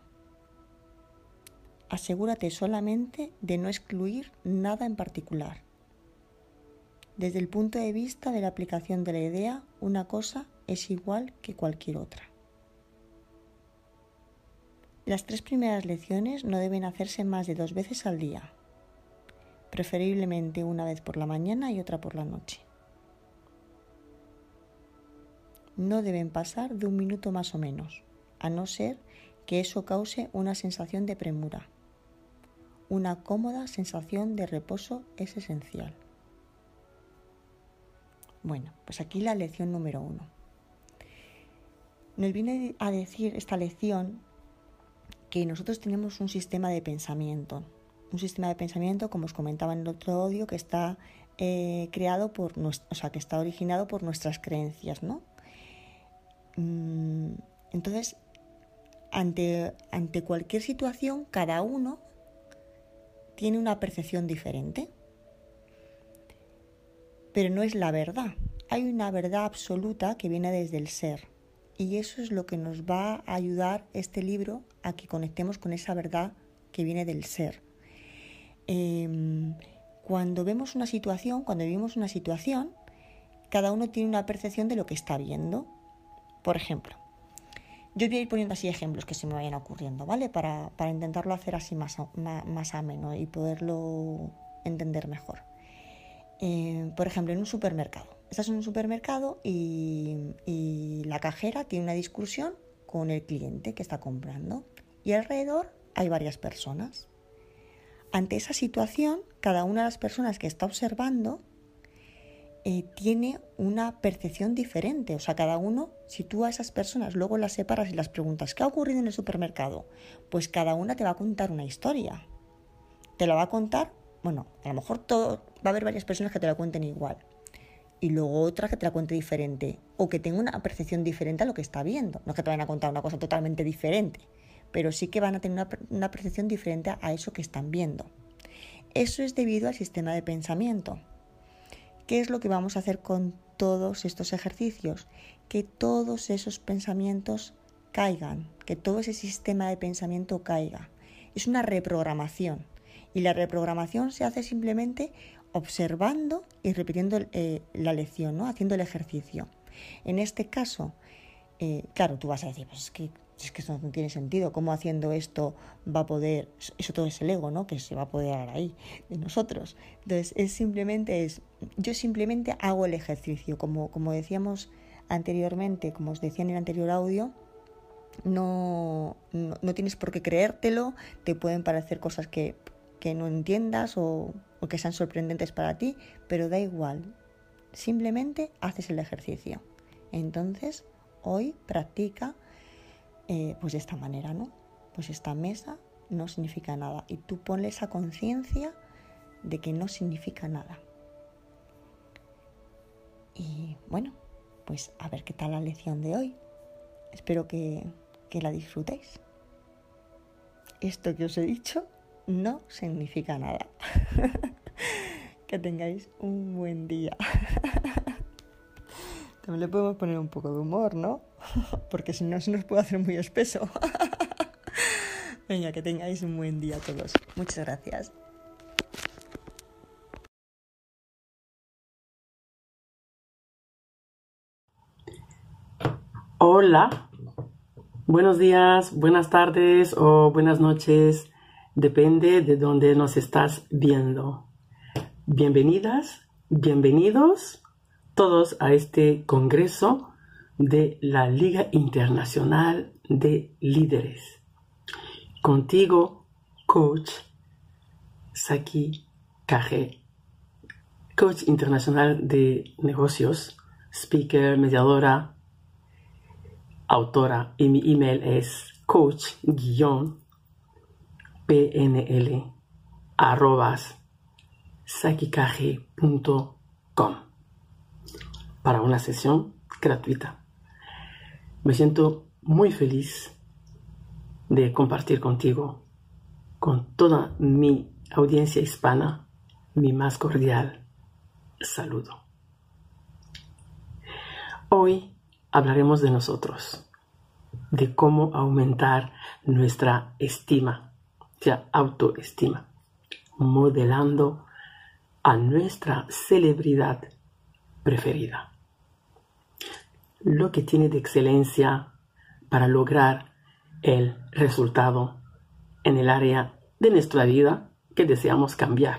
Asegúrate solamente de no excluir nada en particular. Desde el punto de vista de la aplicación de la idea, una cosa es igual que cualquier otra. Las tres primeras lecciones no deben hacerse más de dos veces al día, preferiblemente una vez por la mañana y otra por la noche. No deben pasar de un minuto más o menos, a no ser que eso cause una sensación de premura. Una cómoda sensación de reposo es esencial. Bueno, pues aquí la lección número uno. Nos viene a decir esta lección que nosotros tenemos un sistema de pensamiento, un sistema de pensamiento, como os comentaba en el otro audio, que está eh, creado por, o sea, que está originado por nuestras creencias, ¿no? Mm, entonces, ante, ante cualquier situación, cada uno tiene una percepción diferente. Pero no es la verdad. Hay una verdad absoluta que viene desde el ser. Y eso es lo que nos va a ayudar este libro a que conectemos con esa verdad que viene del ser. Em, cuando vemos una situación, cuando vivimos una situación, cada uno tiene una percepción de lo que está viendo. Por ejemplo, yo voy a ir poniendo así ejemplos que se me vayan ocurriendo, ¿vale? Para, intentarlo hacer así más, más, ameno y poderlo entender mejor. Eh, por ejemplo, en un supermercado estás en un supermercado y, la cajera tiene una discusión con el cliente que está comprando y alrededor hay varias personas. Ante esa situación, cada una de las personas que está observando eh, tiene una percepción diferente. O sea, cada uno, si tú a esas personas luego las separas y las preguntas, ¿qué ha ocurrido en el supermercado? Pues cada una te va a contar una historia. Te la va a contar, bueno, a lo mejor todo, va a haber varias personas que te la cuenten igual y luego otra que te la cuente diferente o que tenga una percepción diferente a lo que está viendo. No es que te vayan a contar una cosa totalmente diferente, pero sí que van a tener una, percepción diferente a eso que están viendo. Eso es debido al sistema de pensamiento. ¿Qué es lo que vamos a hacer con todos estos ejercicios? Que todos esos pensamientos caigan, que todo ese sistema de pensamiento caiga. Es una reprogramación. Y la reprogramación se hace simplemente observando y repitiendo eh, la lección, ¿no? haciendo el ejercicio. En este caso, eh, claro, tú vas a decir, pues es que, es que eso no tiene sentido, ¿cómo haciendo esto va a poder, eso todo es el ego, ¿no? Que se va a poder ahí de nosotros. Entonces, es simplemente, es, yo simplemente hago el ejercicio, como, como decíamos anteriormente, como os decía en el anterior audio, no, no, tienes por qué creértelo, te pueden parecer cosas que, que no entiendas o o que sean sorprendentes para ti, pero da igual. Simplemente haces el ejercicio. Entonces, hoy practica eh, pues de esta manera, ¿no? Pues esta mesa no significa nada y tú ponle esa conciencia de que no significa nada. Y bueno, pues a ver qué tal la lección de hoy. Espero que, que la disfrutéis. Esto que os he dicho no significa nada. que tengáis un buen día. También le podemos poner un poco de humor, ¿no? Porque si no se nos puede hacer muy espeso. Venga, que tengáis un buen día todos. Muchas gracias. Hola, buenos días, buenas tardes o buenas noches, depende de dónde nos estás viendo. Bienvenidas, bienvenidos todos a este Congreso de la Liga Internacional de Líderes. Contigo, coach Saki Kaje, coach internacional de negocios, speaker, mediadora, autora y mi email es coach-pnl para una sesión gratuita. Me siento muy feliz de compartir contigo, con toda mi audiencia hispana, mi más cordial saludo. Hoy hablaremos de nosotros, de cómo aumentar nuestra estima, o sea, autoestima, modelando a nuestra celebridad preferida. Lo que tiene de excelencia para lograr el resultado en el área de nuestra vida que deseamos cambiar.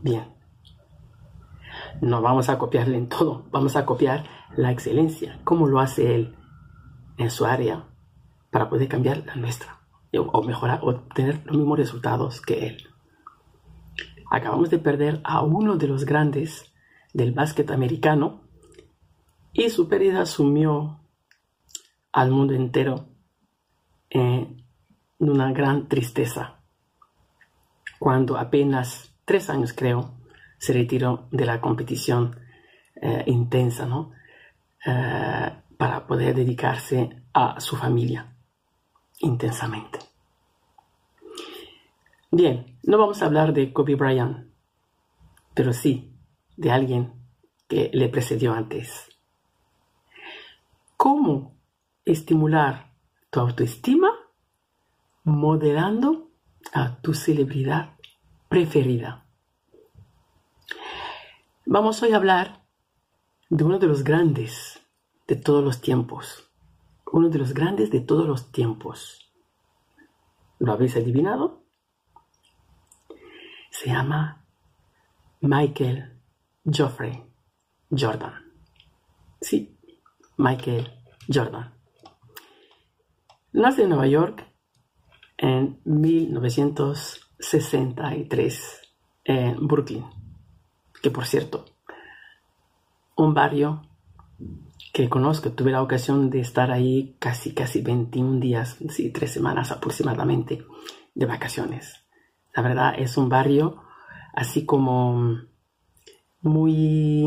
Bien, no vamos a copiarle en todo, vamos a copiar la excelencia, como lo hace él en su área, para poder cambiar la nuestra, o mejorar, o tener los mismos resultados que él. Acabamos de perder a uno de los grandes del básquet americano y su pérdida sumió al mundo entero en una gran tristeza. Cuando apenas tres años creo se retiró de la competición eh, intensa, ¿no? Eh, para poder dedicarse a su familia intensamente. Bien, no vamos a hablar de Kobe Bryant, pero sí de alguien que le precedió antes. ¿Cómo estimular tu autoestima? Modelando a tu celebridad preferida. Vamos hoy a hablar de uno de los grandes de todos los tiempos. Uno de los grandes de todos los tiempos. ¿Lo habéis adivinado? Se llama Michael Geoffrey Jordan. Sí, Michael Jordan. Nace en Nueva York en 1963 en Brooklyn, que por cierto, un barrio que conozco, tuve la ocasión de estar ahí casi, casi 21 días, sí, tres semanas aproximadamente de vacaciones. La verdad es un barrio así como muy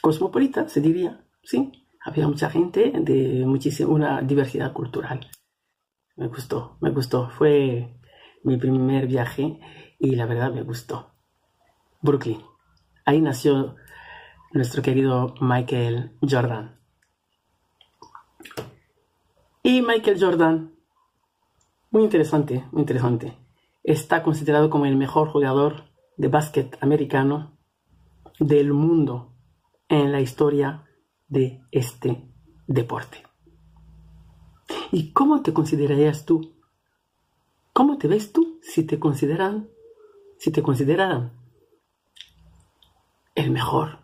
cosmopolita, se diría, ¿sí? Había mucha gente de muchísima, una diversidad cultural. Me gustó, me gustó. Fue mi primer viaje y la verdad me gustó. Brooklyn. Ahí nació nuestro querido Michael Jordan. Y Michael Jordan, muy interesante, muy interesante, está considerado como el mejor jugador de básquet americano del mundo en la historia de este deporte. ¿Y cómo te considerarías tú? ¿Cómo te ves tú si te consideran, si te consideraran el mejor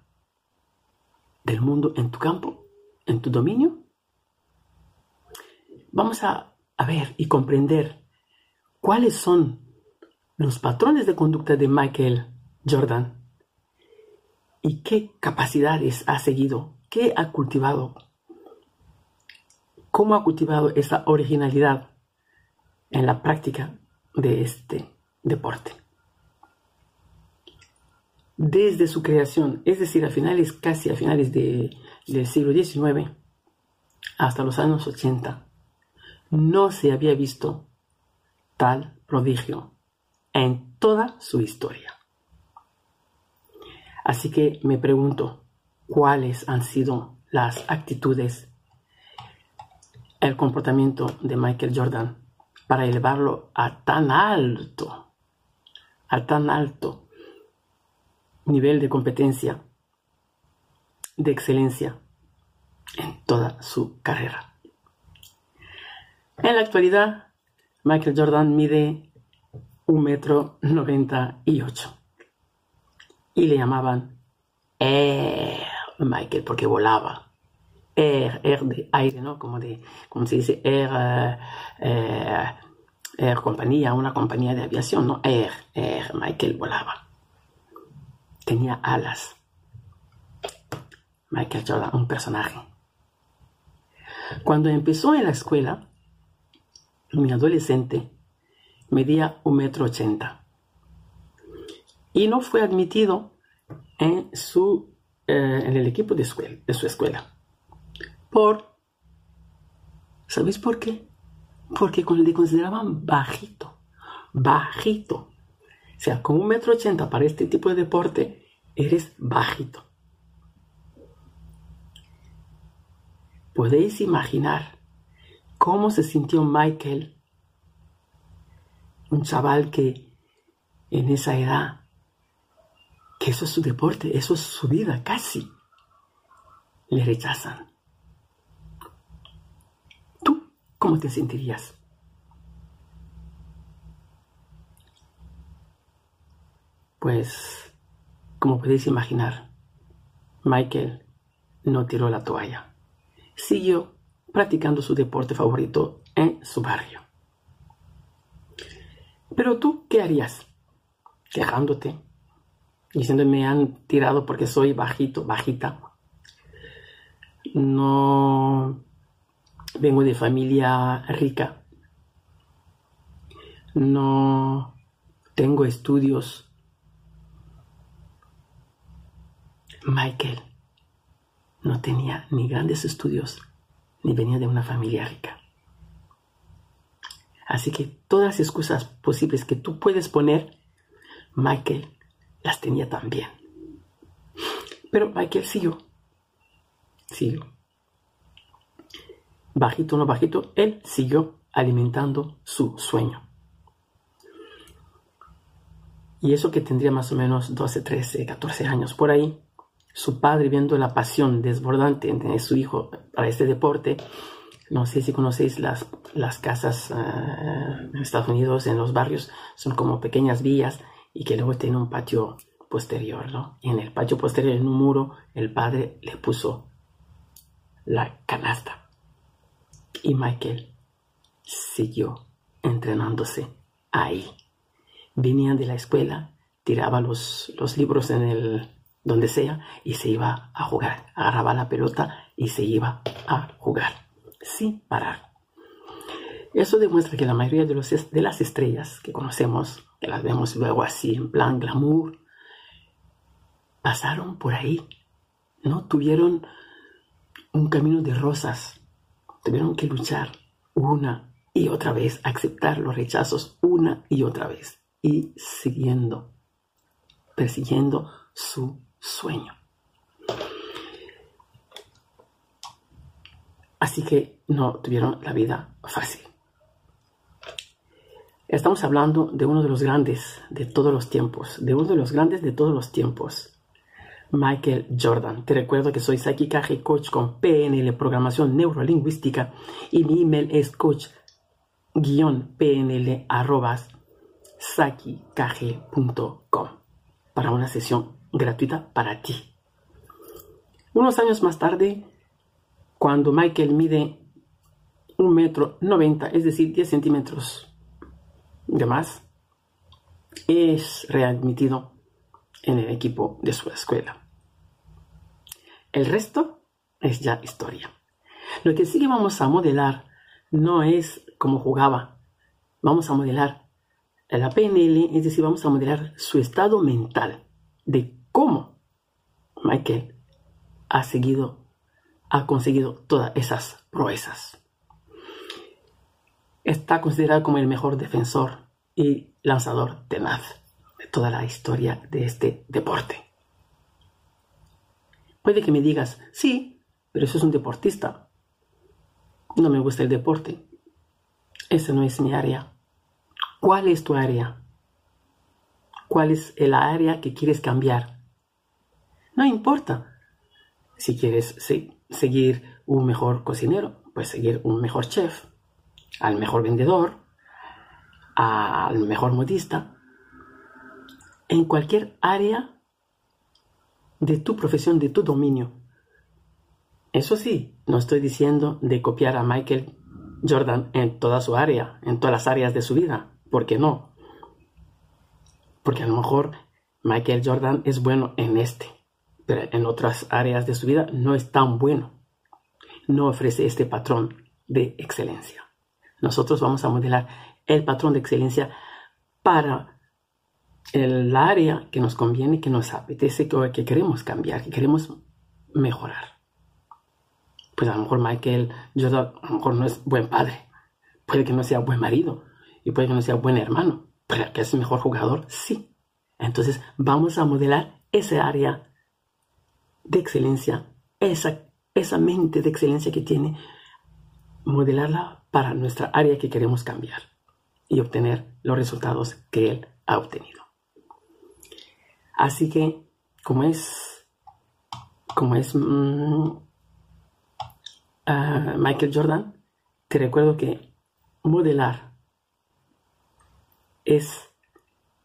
del mundo en tu campo, en tu dominio? Vamos a, a ver y comprender cuáles son los patrones de conducta de Michael Jordan y qué capacidades ha seguido, qué ha cultivado cómo ha cultivado esa originalidad en la práctica de este deporte. Desde su creación, es decir, a finales, casi a finales del siglo XIX, hasta los años 80, no se había visto tal prodigio en toda su historia. Así que me pregunto, ¿cuáles han sido las actitudes, el comportamiento de Michael Jordan para elevarlo a tan alto, a tan alto nivel de competencia, de excelencia en toda su carrera. En la actualidad, Michael Jordan mide un metro noventa y ocho y le llamaban Air Michael porque volaba. Air, air de aire, ¿no? Como, de, como se dice, Air, eh, eh, air compañía, una compañía de aviación, ¿no? Air, Air Michael volaba. Tenía alas. Michael Jordan, un personaje. Cuando empezó en la escuela, mi adolescente medía un metro ochenta y no fue admitido en, su, eh, en el equipo de, escuela, de su escuela. Por, ¿sabéis por qué? Porque le consideraban bajito, bajito. O sea, con un metro ochenta para este tipo de deporte, eres bajito. Podéis imaginar cómo se sintió Michael, un chaval que en esa edad, que eso es su deporte, eso es su vida casi, le rechazan. ¿Tú cómo te sentirías? Pues, como podéis imaginar, Michael no tiró la toalla. Siguió practicando su deporte favorito en su barrio. Pero tú, ¿qué harías? Quejándote, diciendo me han tirado porque soy bajito, bajita. No vengo de familia rica. No tengo estudios. Michael no tenía ni grandes estudios ni venía de una familia rica. Así que todas las excusas posibles que tú puedes poner, Michael las tenía también. Pero Michael siguió. Siguió. Bajito o no bajito, él siguió alimentando su sueño. Y eso que tendría más o menos 12, 13, 14 años por ahí, su padre viendo la pasión desbordante de su hijo para este deporte, no sé si conocéis las, las casas eh, en Estados Unidos, en los barrios, son como pequeñas villas y que luego tiene un patio posterior, ¿no? Y en el patio posterior, en un muro, el padre le puso la canasta. Y Michael siguió entrenándose ahí. Venían de la escuela, tiraba los, los libros en el, donde sea, y se iba a jugar. Agarraba la pelota y se iba a jugar, sin parar. Eso demuestra que la mayoría de, los, de las estrellas que conocemos, que las vemos luego así en plan glamour, pasaron por ahí. No tuvieron un camino de rosas. Tuvieron que luchar una y otra vez, aceptar los rechazos una y otra vez. Y siguiendo, persiguiendo su sueño. Así que no tuvieron la vida fácil. Estamos hablando de uno de los grandes de todos los tiempos, de uno de los grandes de todos los tiempos, Michael Jordan. Te recuerdo que soy Saki Kaje, coach con PNL, programación neurolingüística, y mi email es coach-pnl para una sesión gratuita para ti. Unos años más tarde, cuando Michael mide un metro noventa, es decir, 10 centímetros de más, es readmitido en el equipo de su escuela. El resto es ya historia. Lo que sí que vamos a modelar no es como jugaba. Vamos a modelar la PNL, es decir, vamos a modelar su estado mental de cómo Michael ha seguido, ha conseguido todas esas proezas. Está considerado como el mejor defensor y lanzador tenaz de toda la historia de este deporte. Puede que me digas, sí, pero eso es un deportista. No me gusta el deporte. Esa no es mi área. ¿Cuál es tu área? ¿Cuál es el área que quieres cambiar? No importa. Si quieres seguir un mejor cocinero, pues seguir un mejor chef, al mejor vendedor, al mejor modista. En cualquier área de tu profesión, de tu dominio. Eso sí, no estoy diciendo de copiar a Michael Jordan en toda su área, en todas las áreas de su vida. ¿Por qué no? Porque a lo mejor Michael Jordan es bueno en este, pero en otras áreas de su vida no es tan bueno. No ofrece este patrón de excelencia. Nosotros vamos a modelar el patrón de excelencia para el área que nos conviene, que nos apetece, que, queremos cambiar, que queremos mejorar. Pues a lo mejor Michael Jordan a lo mejor no es buen padre, puede que no sea buen marido y puede que no sea buen hermano, pero que es mejor jugador, sí. Entonces vamos a modelar esa área de excelencia, esa, esa mente de excelencia que tiene, modelarla para nuestra área que queremos cambiar y obtener los resultados que él ha obtenido. Así que, como es, como es mm, ah, Michael Jordan, te recuerdo que modelar es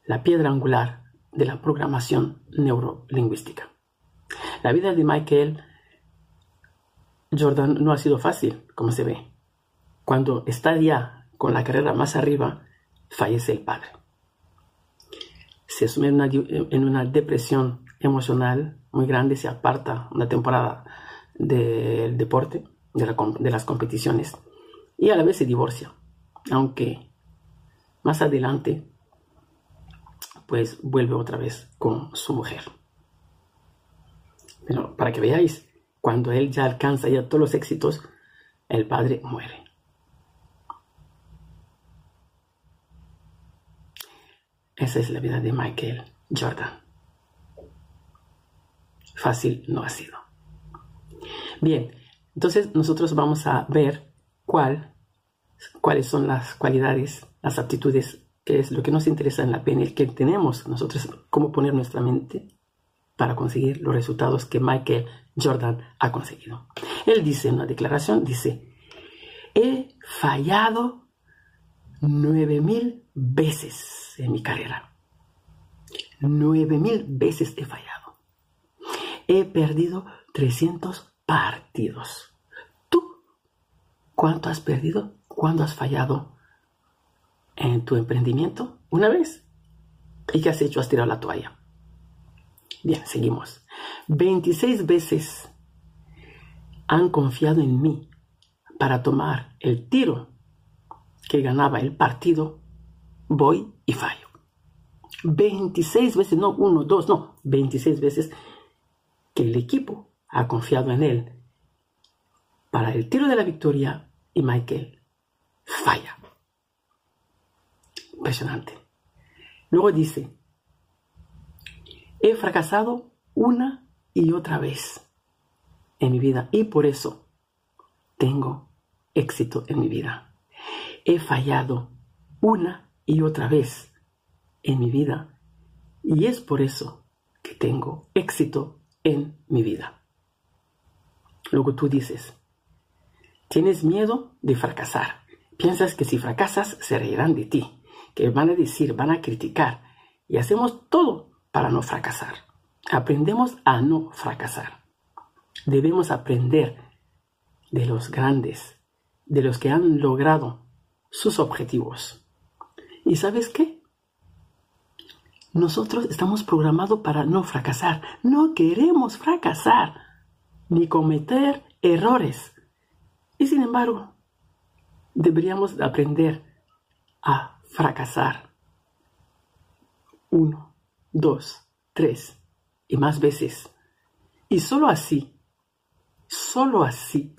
la piedra angular de la programación neurolingüística. La vida de Michael Jordan no ha sido fácil, como se ve. Cuando está ya con la carrera más arriba, fallece el padre se sume en una, depresión emocional muy grande, se aparta una temporada del deporte, de, las competiciones, y a la vez se divorcia, aunque más adelante pues vuelve otra vez con su mujer. Pero para que veáis, cuando él ya alcanza ya todos los éxitos, el padre muere. Esa es la vida de Michael Jordan. Fácil no ha sido. Bien, entonces nosotros vamos a ver cuál, cuáles son las cualidades, las aptitudes, que es lo que nos interesa en la PNL, que tenemos nosotros, cómo poner nuestra mente para conseguir los resultados que Michael Jordan ha conseguido. Él dice en una declaración, dice, he fallado nueve mil veces en mi carrera. Nueve mil veces he fallado. He perdido 300 partidos. ¿Tú cuánto has perdido? ¿Cuándo has fallado en tu emprendimiento? ¿Una vez? ¿Y qué has hecho? Has tirado la toalla. Bien, seguimos. 26 veces han confiado en mí para tomar el tiro que ganaba el partido, voy y fallo. 26 veces, no uno, dos, no, 26 veces que el equipo ha confiado en él para el tiro de la victoria y Michael falla. Impresionante. Luego dice, he fracasado una y otra vez en mi vida y por eso tengo éxito en mi vida he fallado una y otra vez en mi vida y es por eso que tengo éxito en mi vida. Luego tú dices, tienes miedo de fracasar. Piensas que si fracasas se reirán de ti, que van a decir, van a criticar y hacemos todo para no fracasar. Aprendemos a no fracasar. Debemos aprender de los grandes, de los que han logrado sus objetivos. ¿Y sabes qué? Nosotros estamos programados para no fracasar. No queremos fracasar ni cometer errores. Y sin embargo, deberíamos aprender a fracasar. Uno, dos, tres y más veces. Y solo así, solo así,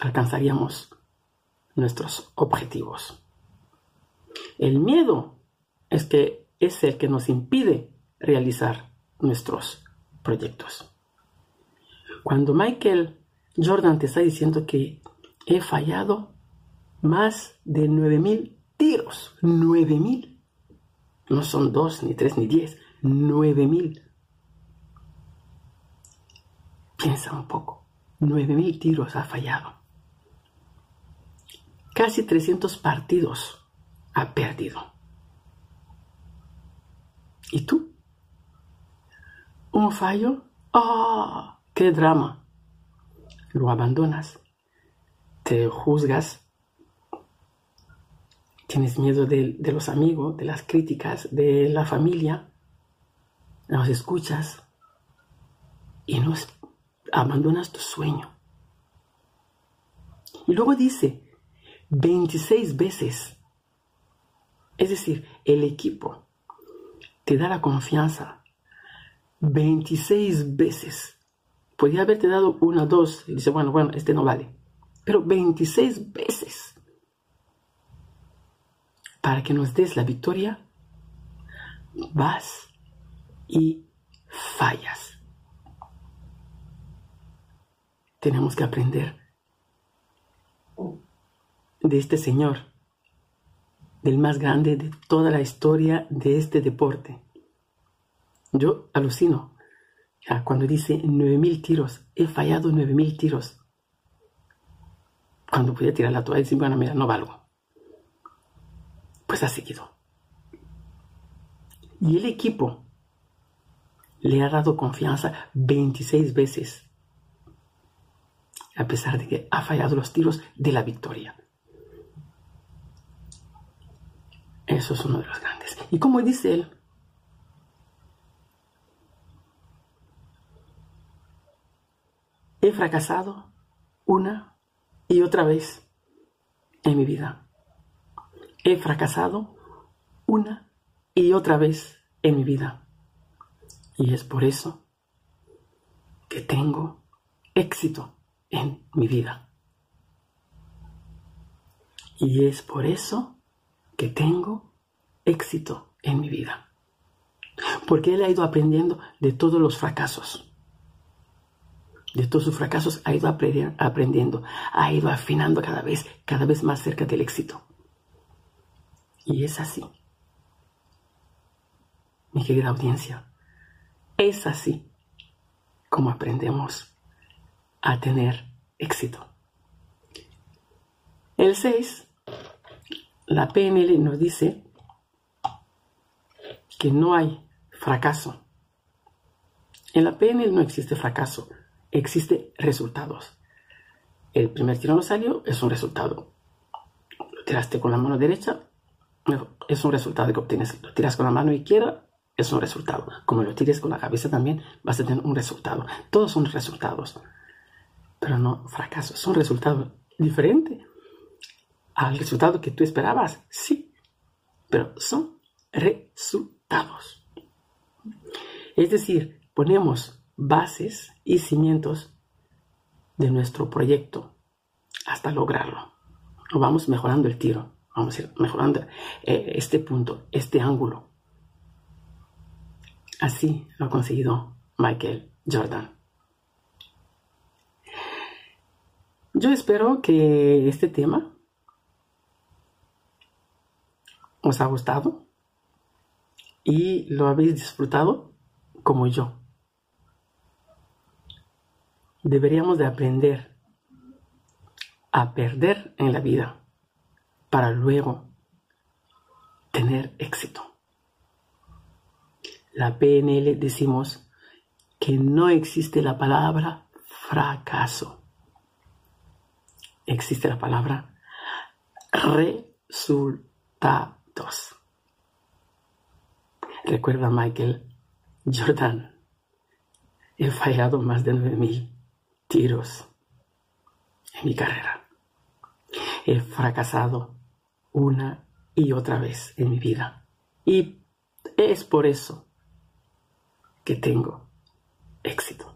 alcanzaríamos nuestros objetivos. El miedo es que es el que nos impide realizar nuestros proyectos. Cuando Michael Jordan te está diciendo que he fallado más de 9.000 tiros, 9.000. No son dos, ni tres, ni diez, 9.000. Piensa un poco, 9.000 tiros ha fallado. Casi 300 partidos ha perdido. ¿Y tú? ¿Un fallo? ¡Oh! ¡Qué drama! Lo abandonas. Te juzgas. Tienes miedo de, los amigos, de las críticas, de la familia. Los escuchas y no abandonas tu sueño. Y luego dice, 26 veces. Es decir, el equipo te da la confianza 26 veces. Podría haberte dado una, dos, y dice, bueno, bueno, este no vale. Pero 26 veces. Para que nos des la victoria, vas y fallas. Tenemos que aprender de este Señor del más grande de toda la historia de este deporte. Yo alucino. cuando dice 9000 tiros, he fallado 9000 tiros. Cuando podía tirar la toalla decir, bueno, mira, no valgo. Pues ha seguido. Y el equipo le ha dado confianza 26 veces, a pesar de que ha fallado los tiros de la victoria. Eso es uno de los grandes. Y como dice él, he fracasado una y otra vez en mi vida. He fracasado una y otra vez en mi vida. Y es por eso que tengo éxito en mi vida. Y es por eso que tengo éxito en mi vida. Porque él ha ido aprendiendo de todos los fracasos. De todos sus fracasos ha ido aprendiendo, ha ido afinando cada vez, cada vez más cerca del éxito. Y es así. Mi querida audiencia, es así como aprendemos a tener éxito. El 6 la PNL nos dice que no hay fracaso. En la PNL no existe fracaso, existe resultados. El primer tiro no salió, es un resultado. Lo tiraste con la mano derecha, es un resultado que obtienes. Lo tiras con la mano izquierda, es un resultado. Como lo tires con la cabeza también, vas a tener un resultado. Todos son resultados, pero no fracaso. Es un resultado diferente al resultado que tú esperabas, sí, pero son resultados. Es decir, ponemos bases y cimientos de nuestro proyecto hasta lograrlo. O vamos mejorando el tiro, vamos a ir mejorando eh, este punto, este ángulo. Así lo ha conseguido Michael Jordan. Yo espero que este tema os ha gustado y lo habéis disfrutado como yo. Deberíamos de aprender a perder en la vida para luego tener éxito. La PNL decimos que no existe la palabra fracaso. Existe la palabra resultado. Recuerda Michael Jordan, he fallado más de 9.000 tiros en mi carrera. He fracasado una y otra vez en mi vida. Y es por eso que tengo éxito.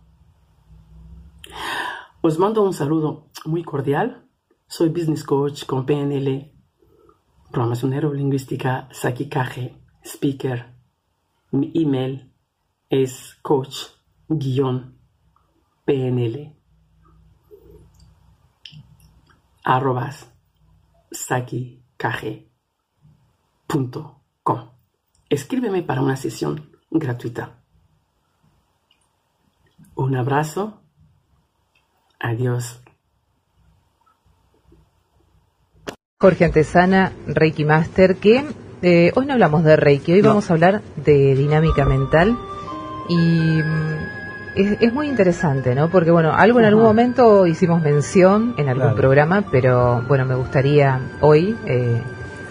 Os mando un saludo muy cordial. Soy business coach con PNL, programación neurolingüística, Sakikaje, speaker. Mi email es coach-pnl arrobas sakikaje.com. Escríbeme para una sesión gratuita. Un abrazo. Adiós. Jorge Antesana, Reiki Master, que eh, hoy no hablamos de Reiki, hoy No. vamos a hablar de dinámica mental y mm, es, es muy interesante, ¿no? Porque bueno, algo en algún momento hicimos mención en algún Claro. programa, pero bueno, me gustaría hoy eh,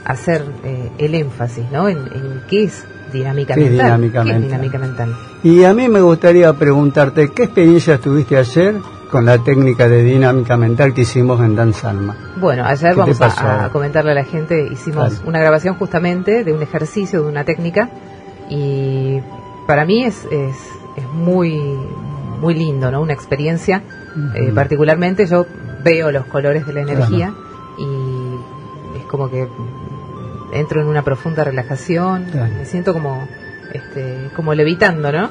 hacer eh, el énfasis, ¿no? En, en qué es dinámica ¿Qué es mental. dinámica ¿Qué es dinámica mental? Y a mí me gustaría preguntarte, ¿qué experiencia tuviste ayer con la técnica de dinámica mental que hicimos en Danza Alma? Bueno, ayer ¿Qué te vamos a, a comentarle a la gente, hicimos una grabación justamente de un ejercicio, de una técnica, y para mí es, es, es muy, muy lindo, ¿no? Una experiencia, eh, particularmente yo veo los colores de la energía y es como que entro en una profunda relajación, Claro. me siento como, este, como levitando, ¿no?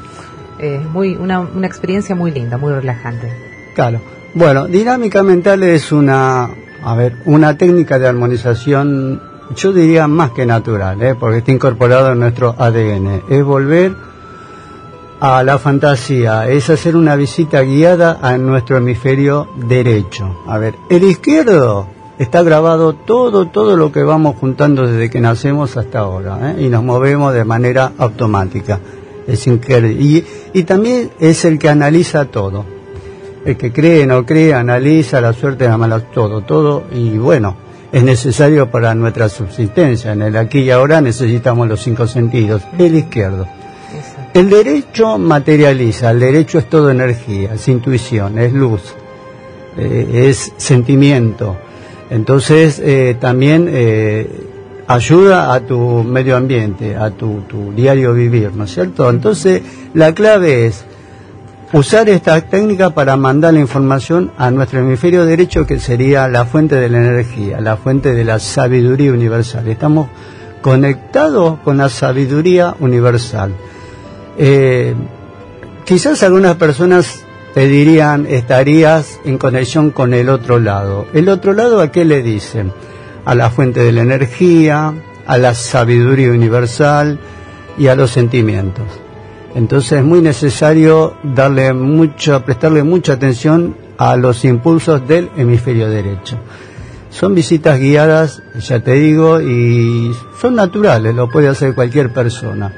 Es muy, una, una experiencia muy linda, muy relajante. Claro. Bueno, dinámica mental es una, a ver, una técnica de armonización, yo diría más que natural, ¿eh? porque está incorporado en nuestro ADN. Es volver a la fantasía, es hacer una visita guiada a nuestro hemisferio derecho. A ver, el izquierdo está grabado todo, todo lo que vamos juntando desde que nacemos hasta ahora, ¿eh? y nos movemos de manera automática. Es increíble. Y, y también es el que analiza todo. El que cree, no cree, analiza la suerte, la mala, todo, todo. Y bueno, es necesario para nuestra subsistencia. En el aquí y ahora necesitamos los cinco sentidos. El izquierdo. El derecho materializa, el derecho es todo energía, es intuición, es luz, eh, es sentimiento. Entonces eh, también eh, ayuda a tu medio ambiente, a tu, tu diario vivir, ¿no es cierto? Entonces la clave es usar esta técnica para mandar la información a nuestro hemisferio derecho que sería la fuente de la energía, la fuente de la sabiduría universal. Estamos conectados con la sabiduría universal. Eh, quizás algunas personas te dirían estarías en conexión con el otro lado. ¿El otro lado a qué le dicen? A la fuente de la energía, a la sabiduría universal y a los sentimientos. Entonces es muy necesario darle mucho, prestarle mucha atención a los impulsos del hemisferio derecho. Son visitas guiadas, ya te digo, y son naturales, lo puede hacer cualquier persona.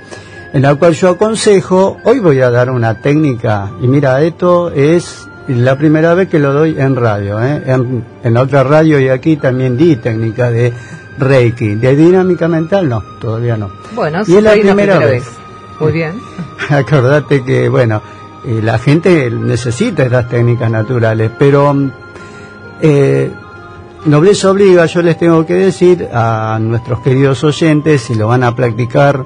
En la cual yo aconsejo, hoy voy a dar una técnica, y mira, esto es la primera vez que lo doy en radio. ¿eh? En, en la otra radio y aquí también di técnica de Reiki. De dinámica mental, no, todavía no. Bueno, Y es la primera vez. Muy bien. Acordate que, bueno, eh, la gente necesita estas técnicas naturales, pero eh, nobleza obliga, yo les tengo que decir a nuestros queridos oyentes, si lo van a practicar,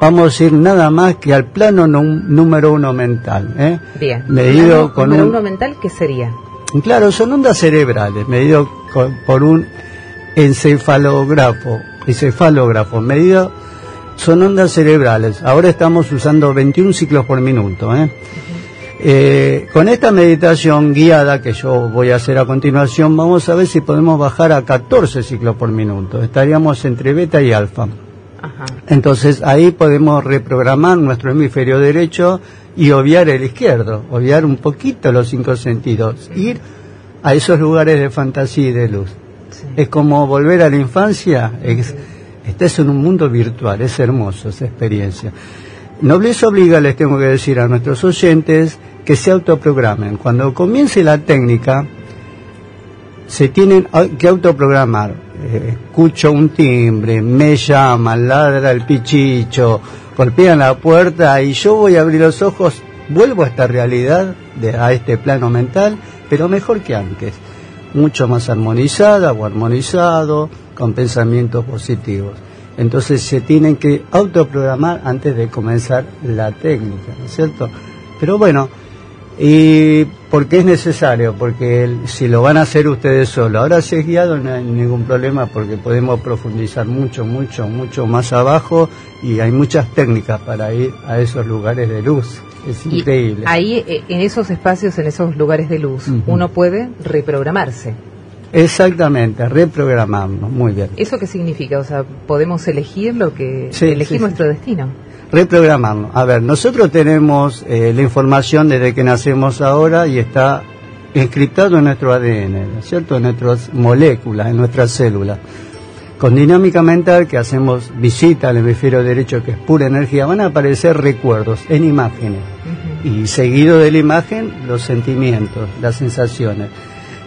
vamos a ir nada más que al plano número uno mental. ¿eh? Bien. Medido con número un- uno mental, ¿qué sería? Claro, son ondas cerebrales, medido con- por un encefalógrafo, encefalógrafo, medido son ondas cerebrales. Ahora estamos usando 21 ciclos por minuto. ¿eh? Eh, con esta meditación guiada que yo voy a hacer a continuación, vamos a ver si podemos bajar a 14 ciclos por minuto. Estaríamos entre beta y alfa. Ajá. Entonces ahí podemos reprogramar nuestro hemisferio derecho y obviar el izquierdo, obviar un poquito los cinco sentidos, ir a esos lugares de fantasía y de luz. Sí. Es como volver a la infancia, es, estás en un mundo virtual, es hermoso esa experiencia. Nobleza obliga, les tengo que decir a nuestros oyentes, que se autoprogramen. Cuando comience la técnica, se tienen que autoprogramar. Eh, escucho un timbre, me llaman, ladra el pichicho, golpean la puerta y yo voy a abrir los ojos, vuelvo a esta realidad, de, a este plano mental, pero mejor que antes. mucho más armonizada o armonizado, con pensamientos positivos. Entonces se tienen que autoprogramar antes de comenzar la técnica, ¿no es cierto? Pero bueno, ¿y por qué es necesario? Porque el- si lo van a hacer ustedes solos, ahora si es guiado no hay ningún problema porque podemos profundizar mucho, mucho, mucho más abajo y hay muchas técnicas para ir a esos lugares de luz. Es Y increíble. ahí, eh, en esos espacios, en esos lugares de luz, uno puede reprogramarse. Exactamente, reprogramarnos, muy bien. ¿Eso qué significa? O sea, podemos elegir lo que... Sí, elegir sí, nuestro destino. Reprogramarnos. A ver, nosotros tenemos eh, la información desde que nacemos ahora y está encriptado en nuestro ADN, ¿no es cierto? En nuestras moléculas, en nuestras células. Con dinámica mental, que hacemos visita al hemisferio derecho, que es pura energía, van a aparecer recuerdos en imágenes. Y seguido de la imagen, los sentimientos, las sensaciones.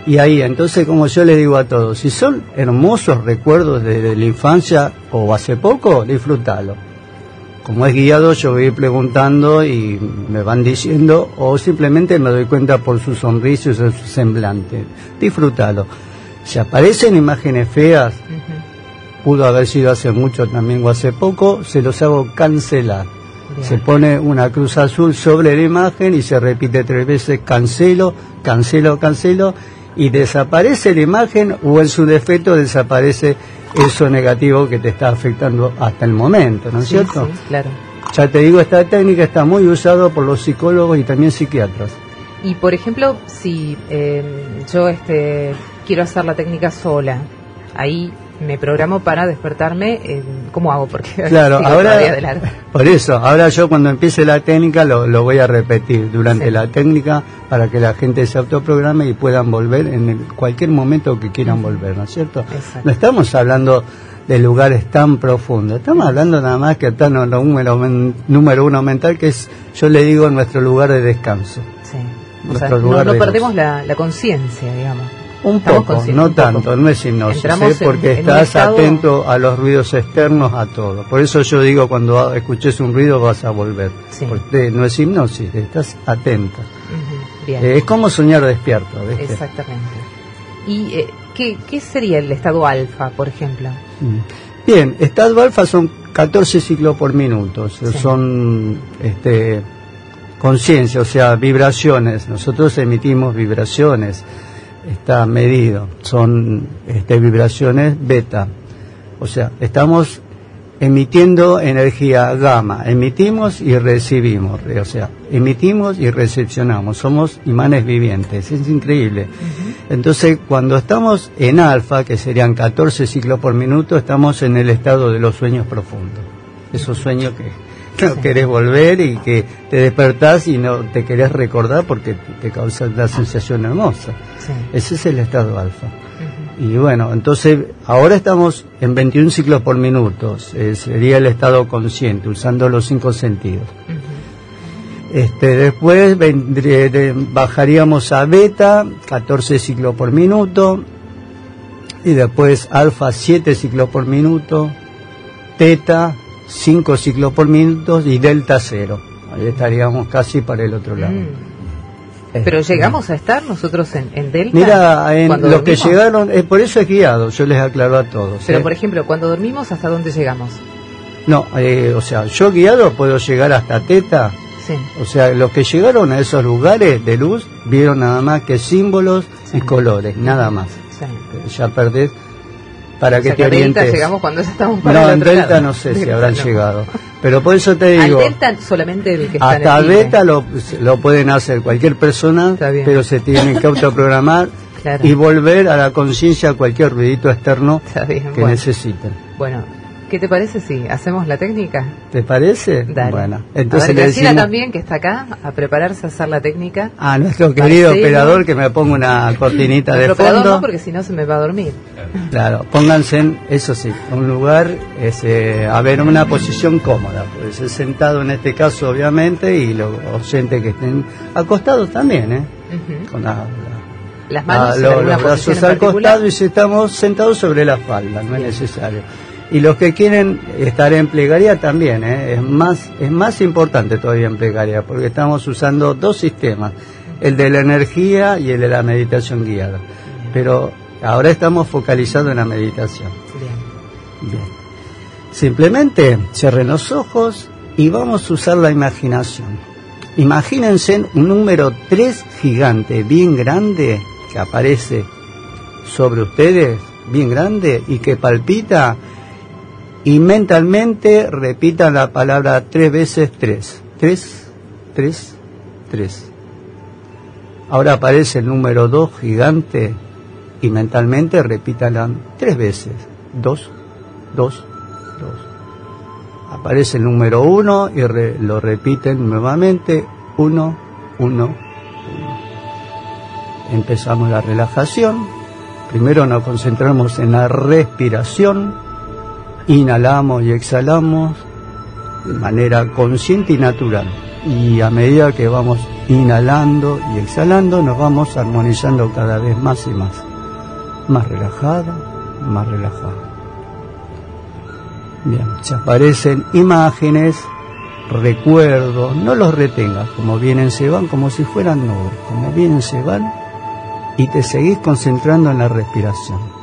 Y ahí, entonces, como yo le digo a todos, si son hermosos recuerdos de, de la infancia o hace poco, disfrútalo. Como es guiado, yo voy preguntando y me van diciendo, o simplemente me doy cuenta por su sonrisa y su semblante. Disfrútalo. Si aparecen imágenes feas, pudo haber sido hace mucho también o hace poco, se los hago cancelar. Bien. Se pone una cruz azul sobre la imagen y se repite tres veces cancelo, cancelo, cancelo y desaparece la imagen o en su defecto desaparece eso negativo que te está afectando hasta el momento, ¿no es Sí, cierto? sí, claro. Ya te digo, esta técnica está muy usada por los psicólogos y también psiquiatras. Y por ejemplo, si eh, yo este, quiero hacer la técnica sola, ahí me programo para despertarme, ¿cómo hago? Porque Claro, ahora, todavía de largo. por eso, ahora yo cuando empiece la técnica lo, lo voy a repetir durante Sí. la técnica para que la gente se autoprograme y puedan volver en el- cualquier momento que quieran volver, ¿no es cierto? Exacto. No estamos hablando de lugares tan profundos, estamos hablando nada más que el número, número uno mental, que es, yo le digo, nuestro lugar de descanso. Sí. O sea, no, no de perdemos la conciencia, digamos. Un poco, no un poco. tanto, no es hipnosis, ¿eh? porque en- en un estás estado- atento a los ruidos externos, a todo. Por eso yo digo, cuando escuches un ruido vas a volver. Sí. Porque no es hipnosis, estás atenta. Bien. Eh, es como soñar despierto, ¿viste? Exactamente. ¿Y eh, ¿qué, qué sería el estado alfa, por ejemplo? Mm. Bien, estado alfa son 14 ciclos por minuto, Sí. son este, conciencia, o sea, vibraciones. Nosotros emitimos vibraciones, está medido, son este, vibraciones beta. O sea, estamos emitiendo energía gamma, emitimos y recibimos, o sea, emitimos y recepcionamos, somos imanes vivientes, es increíble. Entonces, cuando estamos en alfa, que serían 14 ciclos por minuto, estamos en el estado de los sueños profundos. Esos sueños que no querés volver y que te despertás y no te querés recordar porque te, causa una sensación hermosa. Sí. Ese es el estado alfa. Y bueno, entonces ahora estamos en 21 ciclos por minuto, eh, sería el estado consciente, usando los cinco sentidos. Este, después de- bajaríamos a beta, 14 ciclos por minuto, y después alfa, 7 ciclos por minuto, teta, 5 ciclos por minuto, y delta 0. Ahí estaríamos casi para el otro lado. Mm. Este, Pero llegamos a estar nosotros en, en Delta. Mira, en los que llegaron, eh, por eso es guiado, yo les aclaro a todos. Pero ¿eh? por ejemplo, cuando dormimos, ¿hasta dónde llegamos? No, eh, o sea, yo guiado puedo llegar hasta teta, Sí. O sea, los que llegaron a esos lugares de luz vieron nada más que símbolos y colores, nada más. sí. Ya perdés para O que sea, te a Delta orientes. llegamos cuando ya estamos para No, el en Delta lado. no sé si habrán no. llegado. Pero por eso te Al digo, Delta solamente el que está en hasta el libre. Beta lo, lo pueden hacer cualquier persona, pero se tienen que autoprogramar Claro. y volver a la conciencia a cualquier ruidito externo que bueno. necesiten. Bueno, ¿qué te parece si hacemos la técnica? ¿Te parece? Dale. Bueno, a entonces ver, le Graciela decimos también, que está acá, a prepararse a hacer la técnica. a nuestro querido Marcelo. operador que me ponga una cortinita de Nuestro operador fondo. no, porque si no se me va a dormir. Claro, pónganse en, eso sí, un lugar, ese, a ver, una posición cómoda, puede ser sentado en este caso obviamente y los oyentes que estén acostados también, ¿eh? Con la- la- Las manos ah, lo- los brazos al costado y si estamos sentados sobre la falda, no es necesario. Y los que quieren estar en plegaria también, ¿eh? es más es más importante todavía en plegaria, porque estamos usando dos sistemas, el de la energía y el de la meditación guiada. pero ahora estamos focalizados en la meditación. Bien. Bien. Simplemente cierren los ojos y vamos a usar la imaginación. Imagínense un número 3 gigante, bien grande, que aparece sobre ustedes, bien grande, y que palpita, y mentalmente repitan la palabra tres veces tres. Tres, tres, tres. Ahora aparece el número 2 gigante, y mentalmente repítanla tres veces. Dos, dos, dos. Aparece el número uno y lo repiten nuevamente. Uno, uno, uno. Empezamos la relajación. Primero nos concentramos en la respiración. Inhalamos y exhalamos de manera consciente y natural. Y a medida que vamos inhalando y exhalando, nos vamos armonizando cada vez más y más. Más relajado, más relajado. Bien, se aparecen imágenes, recuerdos, no los retengas, como vienen se van, como si fueran nubes, como vienen se van, y te seguís concentrando en la respiración.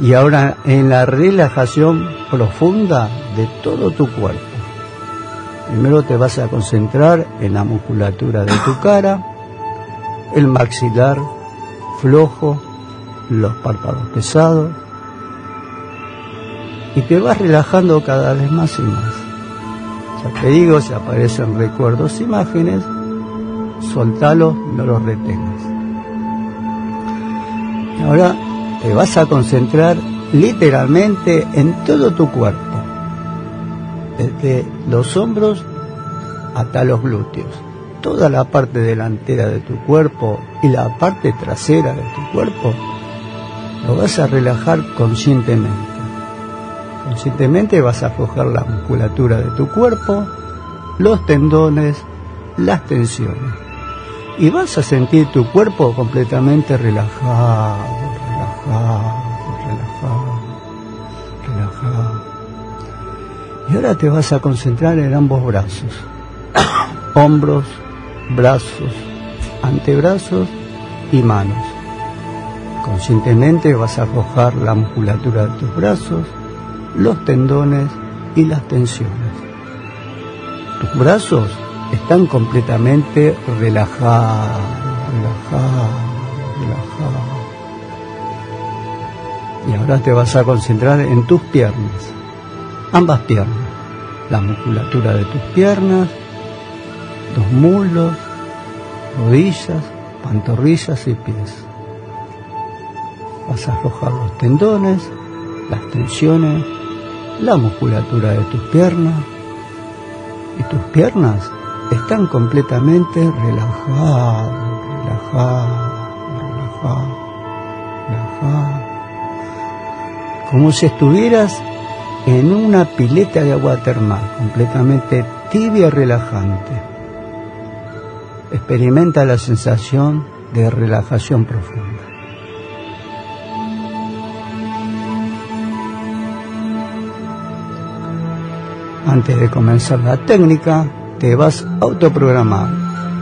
Y ahora en la relajación profunda de todo tu cuerpo. Primero te vas a concentrar en la musculatura de tu cara, el maxilar flojo, los párpados pesados, y te vas relajando cada vez más y más. Ya te digo, si aparecen recuerdos, imágenes, soltalos, no los retengas. Ahora te vas a concentrar literalmente en todo tu cuerpo, desde los hombros hasta los glúteos. Toda la parte delantera de tu cuerpo y la parte trasera de tu cuerpo lo vas a relajar conscientemente. Conscientemente vas a aflojar la musculatura de tu cuerpo, los tendones, las tensiones. Y vas a sentir tu cuerpo completamente relajado, relajado, relajado, relajado. Y ahora te vas a concentrar en ambos brazos. Hombros, brazos, antebrazos y manos. Conscientemente vas a aflojar la musculatura de tus brazos, los tendones y las tensiones. Tus brazos están completamente relajados, relajados, relajados. Y ahora te vas a concentrar en tus piernas, ambas piernas, la musculatura de tus piernas, los muslos, rodillas, pantorrillas y pies. Vas a aflojar los tendones, las tensiones, la musculatura de tus piernas y tus piernas están completamente relajadas, relajadas, relajadas, relajadas. Como si estuvieras en una pileta de agua termal, completamente tibia y relajante. Experimenta la sensación de relajación profunda. Antes de comenzar la técnica, te vas a autoprogramar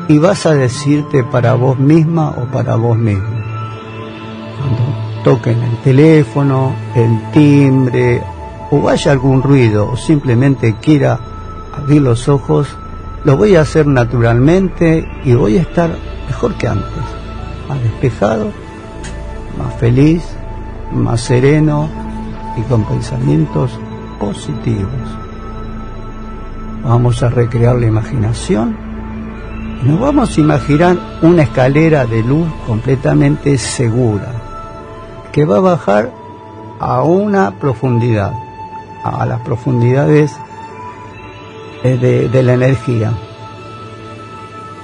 y vas a decirte para vos misma o para vos mismo. Toquen el teléfono, el timbre o vaya algún ruido o simplemente quiera abrir los ojos, lo voy a hacer naturalmente y voy a estar mejor que antes, más despejado, más feliz, más sereno y con pensamientos positivos. Vamos a recrear la imaginación y nos vamos a imaginar una escalera de luz completamente segura que va a bajar a una profundidad, a las profundidades eh, de, la energía.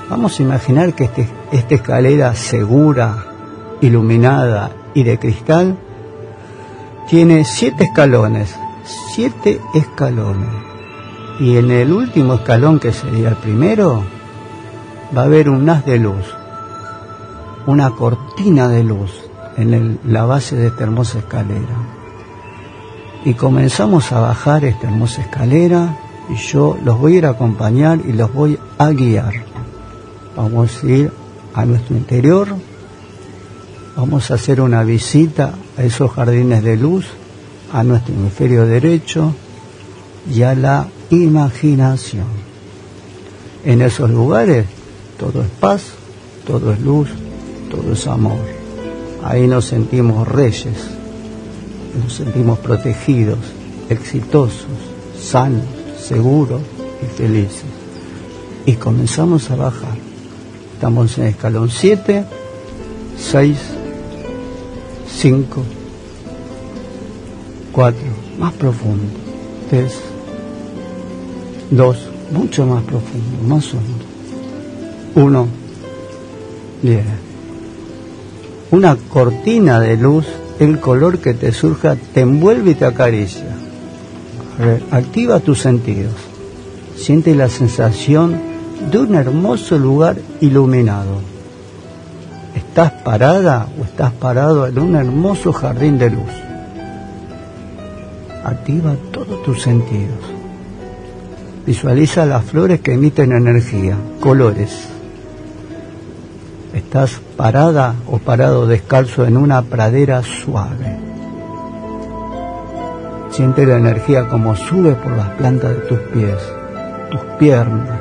Vamos a imaginar que este- esta escalera segura, iluminada y de cristal tiene siete escalones, siete escalones. Y en el último escalón, que sería el primero, va a haber un haz de luz, una cortina de luz en la base de esta hermosa escalera. Y comenzamos a bajar esta hermosa escalera y yo los voy a ir a acompañar y los voy a guiar. Vamos a ir a nuestro interior, Vamos a hacer una visita a esos jardines de luz, a nuestro hemisferio derecho y a la imaginación. En esos lugares todo es paz, todo es luz, todo es amor. Ahí nos sentimos reyes, nos sentimos protegidos, exitosos, sanos, seguros y felices. Y comenzamos a bajar. Estamos en escalón 7, 6, 5, 4, más profundo, 3, 2, mucho más profundo, más hondo, 1, bien. Una cortina de luz, el color que te surja, te envuelve y te acaricia. Activa tus sentidos. Siente la sensación de un hermoso lugar iluminado. ¿Estás parada o estás parado en un hermoso jardín de luz? Activa todos tus sentidos. Visualiza las flores que emiten energía, colores. Estás parada o parado descalzo en una pradera suave. Siente la energía como sube por las plantas de tus pies, tus piernas.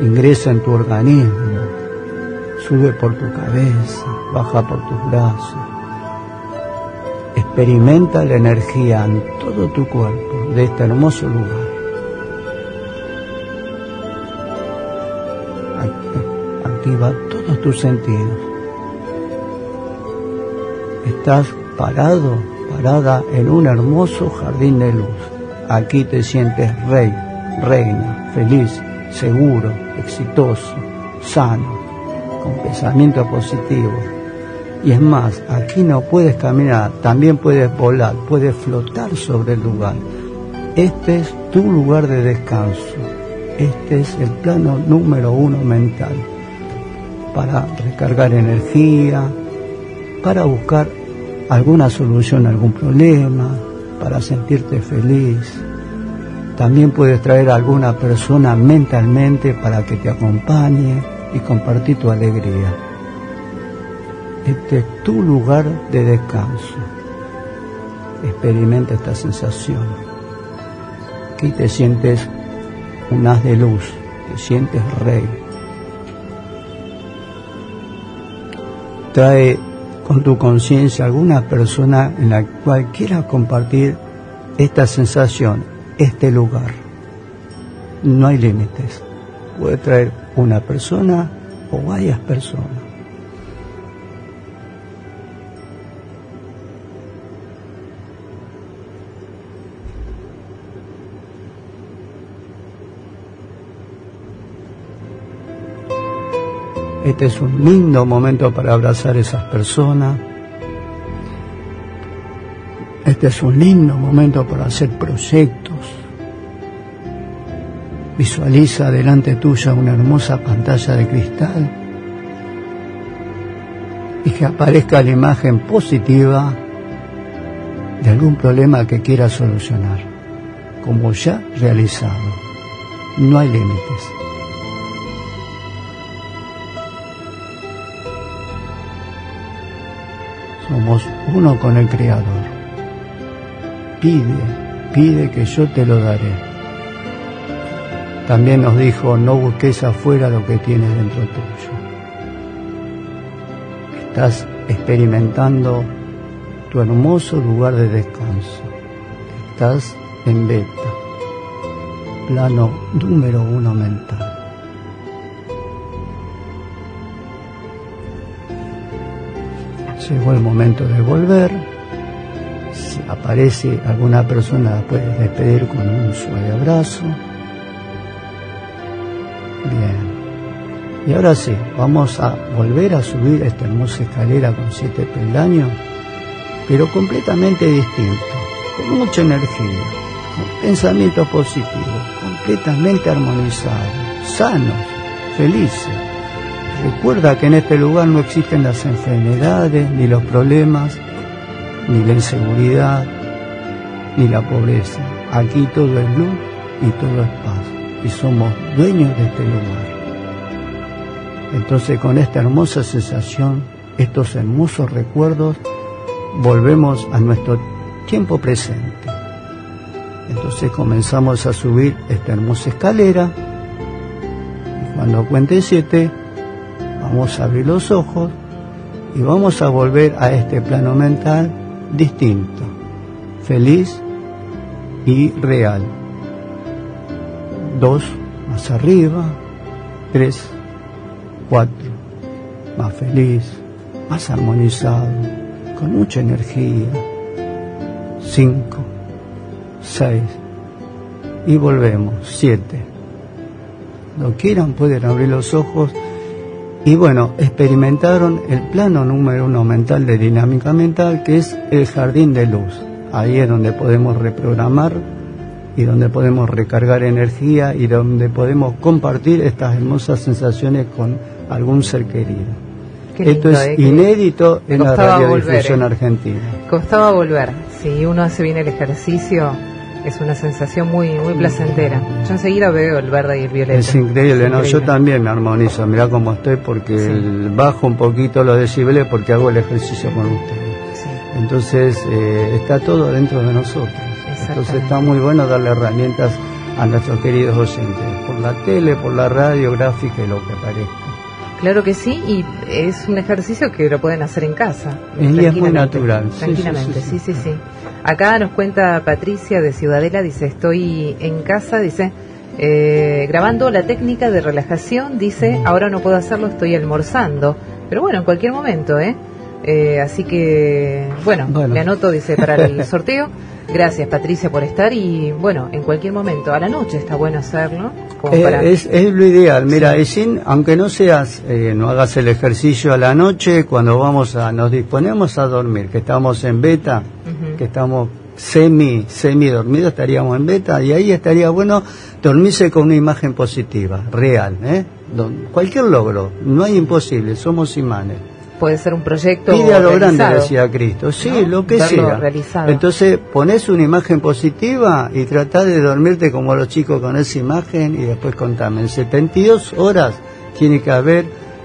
Ingresa en tu organismo, sube por tu cabeza, baja por tus brazos. Experimenta la energía en todo tu cuerpo de este hermoso lugar. Activa tus sentidos. Estás parado, parada en un hermoso jardín de luz. Aquí te sientes rey, reina, feliz, seguro, exitoso, sano, con pensamiento positivo. Y es más, aquí no puedes caminar, también puedes volar, puedes flotar sobre el lugar. Este es tu lugar de descanso. Este es el plano número uno mental para recargar energía, para buscar alguna solución a algún problema, para sentirte feliz. También puedes traer a alguna persona mentalmente para que te acompañe y compartir tu alegría. Este es tu lugar de descanso. Experimenta esta sensación. Aquí te sientes un haz de luz, te sientes rey. Trae con tu conciencia alguna persona en la cual quieras compartir esta sensación, este lugar. No hay límites. Puede traer una persona o varias personas. Este es un lindo momento para abrazar a esas personas. Este es un lindo momento para hacer proyectos. Visualiza delante tuya una hermosa pantalla de cristal y que aparezca la imagen positiva de algún problema que quieras solucionar, como ya realizado. No hay límites. Uno con el Creador. Pide, pide que yo te lo daré. También nos dijo, no busques afuera lo que tienes dentro tuyo. Estás experimentando tu hermoso lugar de descanso. Estás en beta, plano número uno mental. Llegó el momento de volver. Si aparece alguna persona, la puedes despedir con un suave abrazo. Bien. Y ahora sí, vamos a volver a subir esta hermosa escalera con siete peldaños, pero completamente distinto, con mucha energía, con pensamientos positivos, completamente armonizados, sanos, felices. Recuerda que en este lugar no existen las enfermedades, ni los problemas, ni la inseguridad, ni la pobreza. Aquí todo es luz y todo es paz. Y somos dueños de este lugar. Entonces con esta hermosa sensación estos hermosos recuerdos, volvemos a nuestro tiempo presente. Entonces comenzamos a subir esta hermosa escalera. Y cuando cuente siete, vamos a abrir los ojos y vamos a volver a este plano mental distinto, feliz y real. Dos más arriba, tres, cuatro, más feliz, más armonizado, con mucha energía. Cinco, seis, y volvemos, siete. Lo quieran pueden abrir los ojos y bueno, experimentaron el plano número uno mental de dinámica mental, que es el jardín de luz. Ahí es donde podemos reprogramar y donde podemos recargar energía y donde podemos compartir estas hermosas sensaciones con algún ser querido. Esto es ¿eh? inédito en la radiodifusión volver, ¿eh? argentina. Costaba volver. Si uno hace bien el ejercicio, es una sensación muy muy placentera. Yo enseguida veo el verde y el violeta. Es increíble, Es ¿no? Yo también me armonizo, mirá cómo estoy porque Sí. bajo un poquito los decibeles porque hago el ejercicio con ustedes. Sí. Entonces eh, está todo dentro de nosotros. Entonces está muy bueno darle herramientas a nuestros queridos oyentes, por la tele, por la radio, gráfica y lo que parezca. Claro que sí, y es un ejercicio que lo pueden hacer en casa. Y es muy tranquilamente, natural, sí, Tranquilamente, sí, sí sí, sí, sí, Acá nos cuenta Patricia de Ciudadela, dice, estoy en casa, dice, eh, grabando la técnica de relajación, dice, ahora no puedo hacerlo, estoy almorzando. Pero bueno, en cualquier momento, ¿eh? Eh, así que, bueno, Bueno. me anoto, dice, para el sorteo. Gracias, Patricia, por estar y, bueno, en cualquier momento, a la noche está bueno hacerlo. Como Eh, para... es, es lo ideal, mira, y sin, aunque no seas, eh, no hagas el ejercicio a la noche, cuando vamos a, nos disponemos a dormir, que estamos en beta, que estamos semi, semi dormidos, estaríamos en beta, y ahí estaría bueno dormirse con una imagen positiva, real, ¿eh? Don- cualquier logro, no hay imposible, somos imanes. Puede ser un proyecto Pide a lo grande, decía Cristo. Sí, ¿no? lo que Verlo sea. realizado. Entonces, pones una imagen positiva y tratá de dormirte como los chicos con esa imagen y después contame. En 72 horas tiene que haber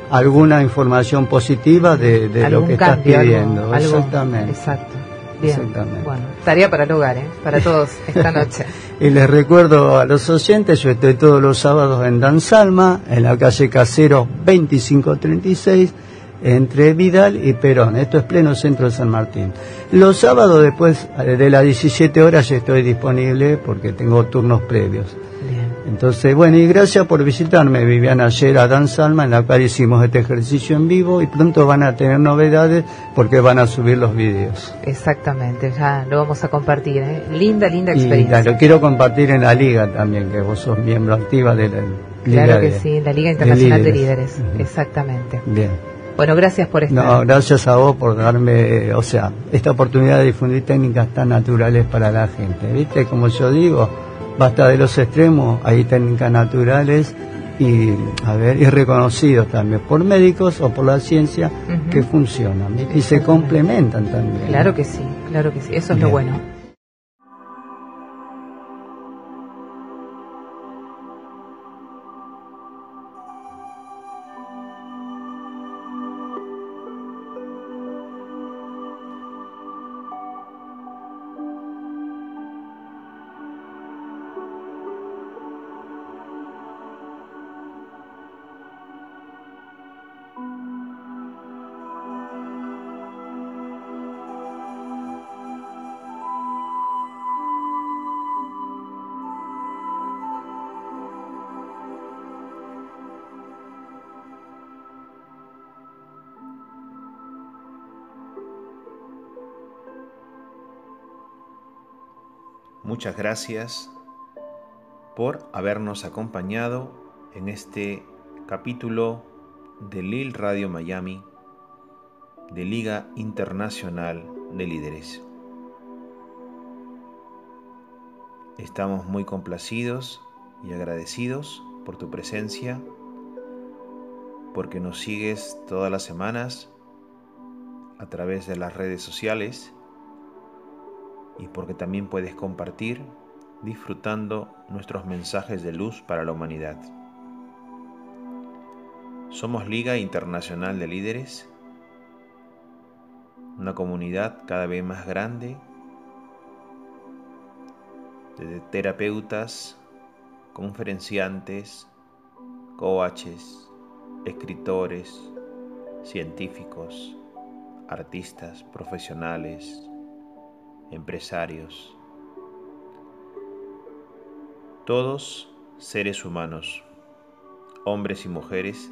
alguna información positiva de, de lo que estás cambio, pidiendo. algo- Exactamente. Exacto. Bien. Exactamente. Bueno, tarea para el hogar, ¿eh? Para todos esta noche. Y les recuerdo a los oyentes, yo estoy todos los sábados en Danzalma, en la calle Casero 2536, entre Vidal y Perón. Esto es pleno centro de San Martín. Los sábados después eh, de las 17 horas ya estoy disponible porque tengo turnos previos. Bien. Entonces, bueno, y gracias por visitarme, Viviana, ayer a Danzalma, en la cual hicimos este ejercicio en vivo y pronto van a tener novedades porque van a subir los vídeos. Exactamente, ya lo vamos a compartir, ¿eh? Linda, linda Y experiencia. lo quiero compartir en la liga también, que vos sos miembro activa de la liga. Claro que de- sí, la Liga Internacional de Líderes. Exactamente. Bien. Bueno, gracias por estar. No, gracias a vos por darme, o sea, esta oportunidad de difundir técnicas tan naturales para la gente. ¿Viste? Como yo digo, basta de los extremos, hay técnicas naturales y, a ver, y reconocidos también por médicos o por la ciencia que funcionan y se complementan también. Claro que sí, claro que sí. Eso es lo bueno. Muchas gracias por habernos acompañado en este capítulo de Lil Radio Miami de Liga Internacional de Líderes. Estamos muy complacidos y agradecidos por tu presencia, porque nos sigues todas las semanas a través de las redes sociales y porque también puedes compartir disfrutando nuestros mensajes de luz para la humanidad. Somos Liga Internacional de Líderes una comunidad cada vez más grande de terapeutas, conferenciantes, coaches, escritores, científicos, artistas, profesionales, empresarios, todos seres humanos, hombres y mujeres,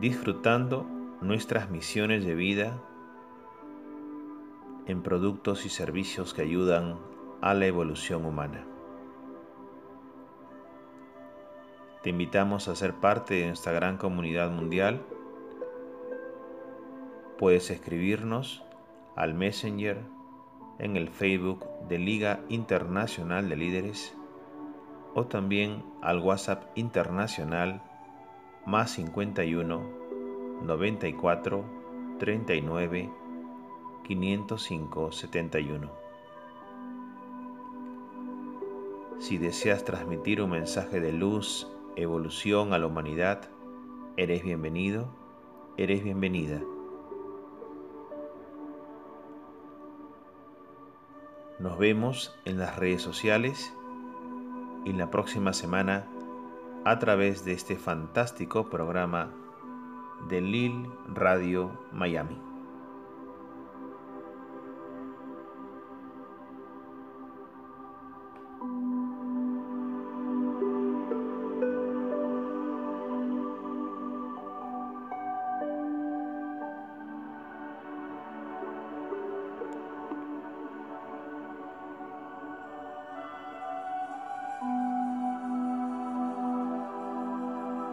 disfrutando nuestras misiones de vida en productos y servicios que ayudan a la evolución humana. Te invitamos a ser parte de nuestra gran comunidad mundial. Puedes escribirnos al Messenger en el Facebook de Liga Internacional de Líderes o también al WhatsApp internacional más 51 94 39 505 71. Si deseas transmitir un mensaje de luz, evolución a la humanidad, eres bienvenido, eres bienvenida. Nos vemos en las redes sociales y la próxima semana a través de este fantástico programa de Lil Radio Miami.